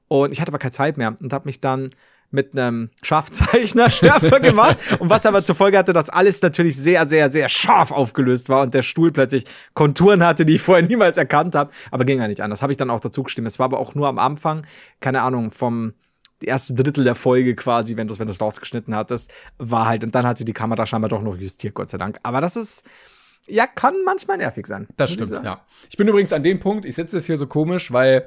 Und ich hatte aber keine Zeit mehr und habe mich dann mit einem Scharfzeichner schärfer gemacht. Und was aber zur Folge hatte, dass alles natürlich sehr, sehr, sehr scharf aufgelöst war und der Stuhl plötzlich Konturen hatte, die ich vorher niemals erkannt habe. Aber ging ja nicht anders. Habe ich dann auch dazu gestimmt. Es war aber auch nur am Anfang, keine Ahnung, vom erste Drittel der Folge quasi, wenn du wenn du es rausgeschnitten hattest, war halt, und dann hat sie die Kamera scheinbar doch noch justiert, Gott sei Dank. Aber das ist, ja, kann manchmal nervig sein. Das stimmt, ja. Ich bin übrigens an dem Punkt, ich sitze jetzt hier so komisch, weil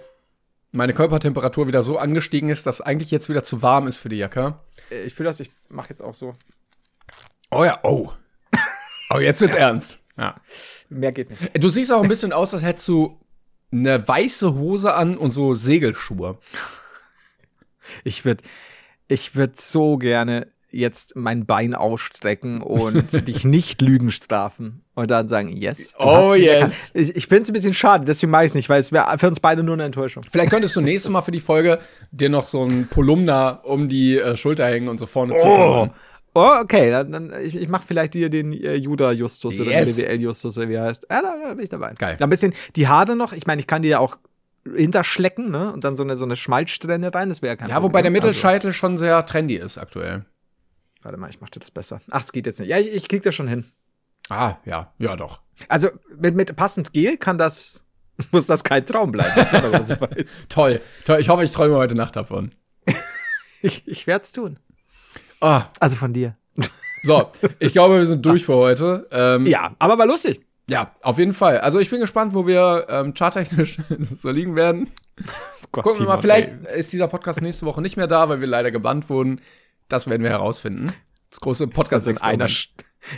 meine Körpertemperatur wieder so angestiegen ist, dass eigentlich jetzt wieder zu warm ist für die Jacke. Äh, Ich fühle das, ich mache jetzt auch so. Oh ja, oh. Oh, jetzt wird's ernst. Ja. Mehr geht nicht. Du siehst auch ein bisschen aus, als hättest du eine weiße Hose an und so Segelschuhe. Ich würde ich würd so gerne jetzt mein Bein ausstrecken und dich nicht Lügen strafen und dann sagen, yes. Oh, yes. erkannt. Ich, ich finde es ein bisschen schade, deswegen mache ich nicht, weil es wäre für uns beide nur eine Enttäuschung. Vielleicht könntest du nächstes Mal für die Folge dir noch so ein Polumna um die äh, Schulter hängen und so vorne zu Oh, oh okay, dann, dann ich, ich mache vielleicht dir den äh, Juda Justus oder Yes. BWL Justus oder wie er heißt. Ja, da, da bin ich dabei. Geil. Ein bisschen die Haare noch, ich meine, ich kann die ja auch hinterschlecken, ne? Und dann so eine, so eine Schmalzsträhne rein, das wäre ja kein Ja, wobei der Problem. Mittelscheitel schon sehr trendy ist aktuell. Warte mal, ich mach dir das besser. Ach, es geht jetzt nicht. Ja, ich, ich krieg das schon hin. Ah, ja, ja doch. Also mit, mit passend Gel kann das, muss das kein Traum bleiben. So. Toll, toll. Ich hoffe, ich träume heute Nacht davon. ich ich werde es tun. Ah, Also von dir. so, ich glaube, wir sind durch für heute. Ähm, Ja, aber war lustig. Ja, auf jeden Fall. Also ich bin gespannt, wo wir ähm, charttechnisch so liegen werden. Gott, Gucken wir mal, vielleicht ist dieser Podcast nächste Woche nicht mehr da, weil wir leider gebannt wurden. Das werden wir herausfinden. Das große podcast Also in einer,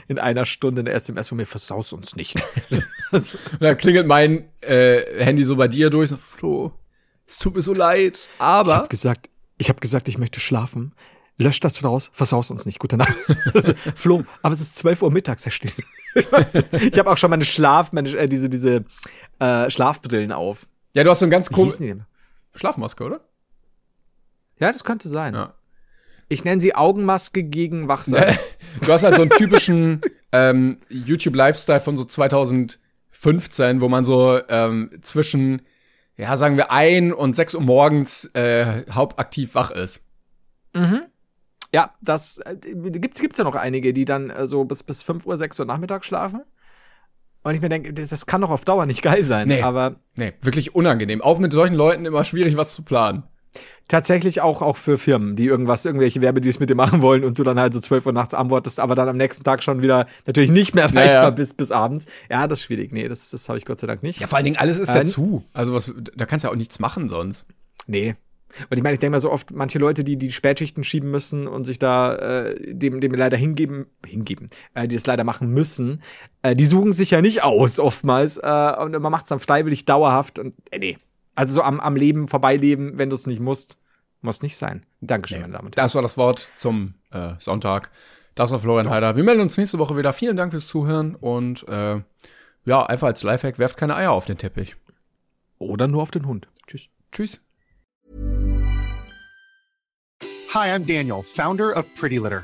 in einer Stunde eine SMS von mir, versaus uns nicht. Und dann klingelt mein äh, Handy so bei dir durch. So, Flo, es tut mir so leid, ich aber habe gesagt, ich habe gesagt, ich möchte schlafen. Lösch das raus, versaus uns nicht. Gute Nacht. Also, Flo, aber es ist 12 Uhr mittags, Herr Still. Ich, weiß, ich habe auch schon meine Schlaf, meine, äh, diese, diese äh, Schlafbrillen auf. ja, du hast so ein ganz komisches? Schlafmaske, oder? Ja, das könnte sein. Ja. Ich nenne sie Augenmaske gegen Wachsein. Du hast halt so einen typischen ähm, YouTube-Lifestyle von so 2015, wo man so ähm, zwischen, ja, sagen wir, ein und sechs Uhr morgens äh, hauptaktiv wach ist. Ja, das äh, gibt's gibt's ja noch einige, die dann äh, so bis bis 5 Uhr, 6 Uhr Nachmittag schlafen. Und ich mir denke, das, das kann doch auf Dauer nicht geil sein. Nee. Aber Nee, wirklich unangenehm. Auch mit solchen Leuten immer schwierig, was zu planen. Tatsächlich auch auch für Firmen, die irgendwas, irgendwelche Werbedeals mit dir machen wollen und du dann halt so 12 Uhr nachts antwortest, aber dann am nächsten Tag schon wieder natürlich nicht mehr erreichbar ja. bis bis abends. Ja, das ist schwierig. Nee, das das habe ich Gott sei Dank nicht. Ja, vor allen Dingen, alles ist ja Äh, zu. Also, was, da kannst du ja auch nichts machen sonst. Nee. Und ich meine, ich denke mal so oft, manche Leute, die die Spätschichten schieben müssen und sich da äh, dem, dem leider hingeben, hingeben, äh, die es leider machen müssen, äh, die suchen sich ja nicht aus oftmals äh, und man macht es dann freiwillig dauerhaft und äh, nee. Also so am, am Leben vorbeileben, wenn du es nicht musst, muss nicht sein. Dankeschön, meine Damen und Herren. Das war das Wort zum äh, Sonntag. Das war Florian Heider. Wir melden uns nächste Woche wieder. Vielen Dank fürs Zuhören und äh, ja, einfach als Lifehack, werft keine Eier auf den Teppich. Oder nur auf den Hund. Tschüss. Tschüss. Hi, I'm Daniel, founder of Pretty Litter.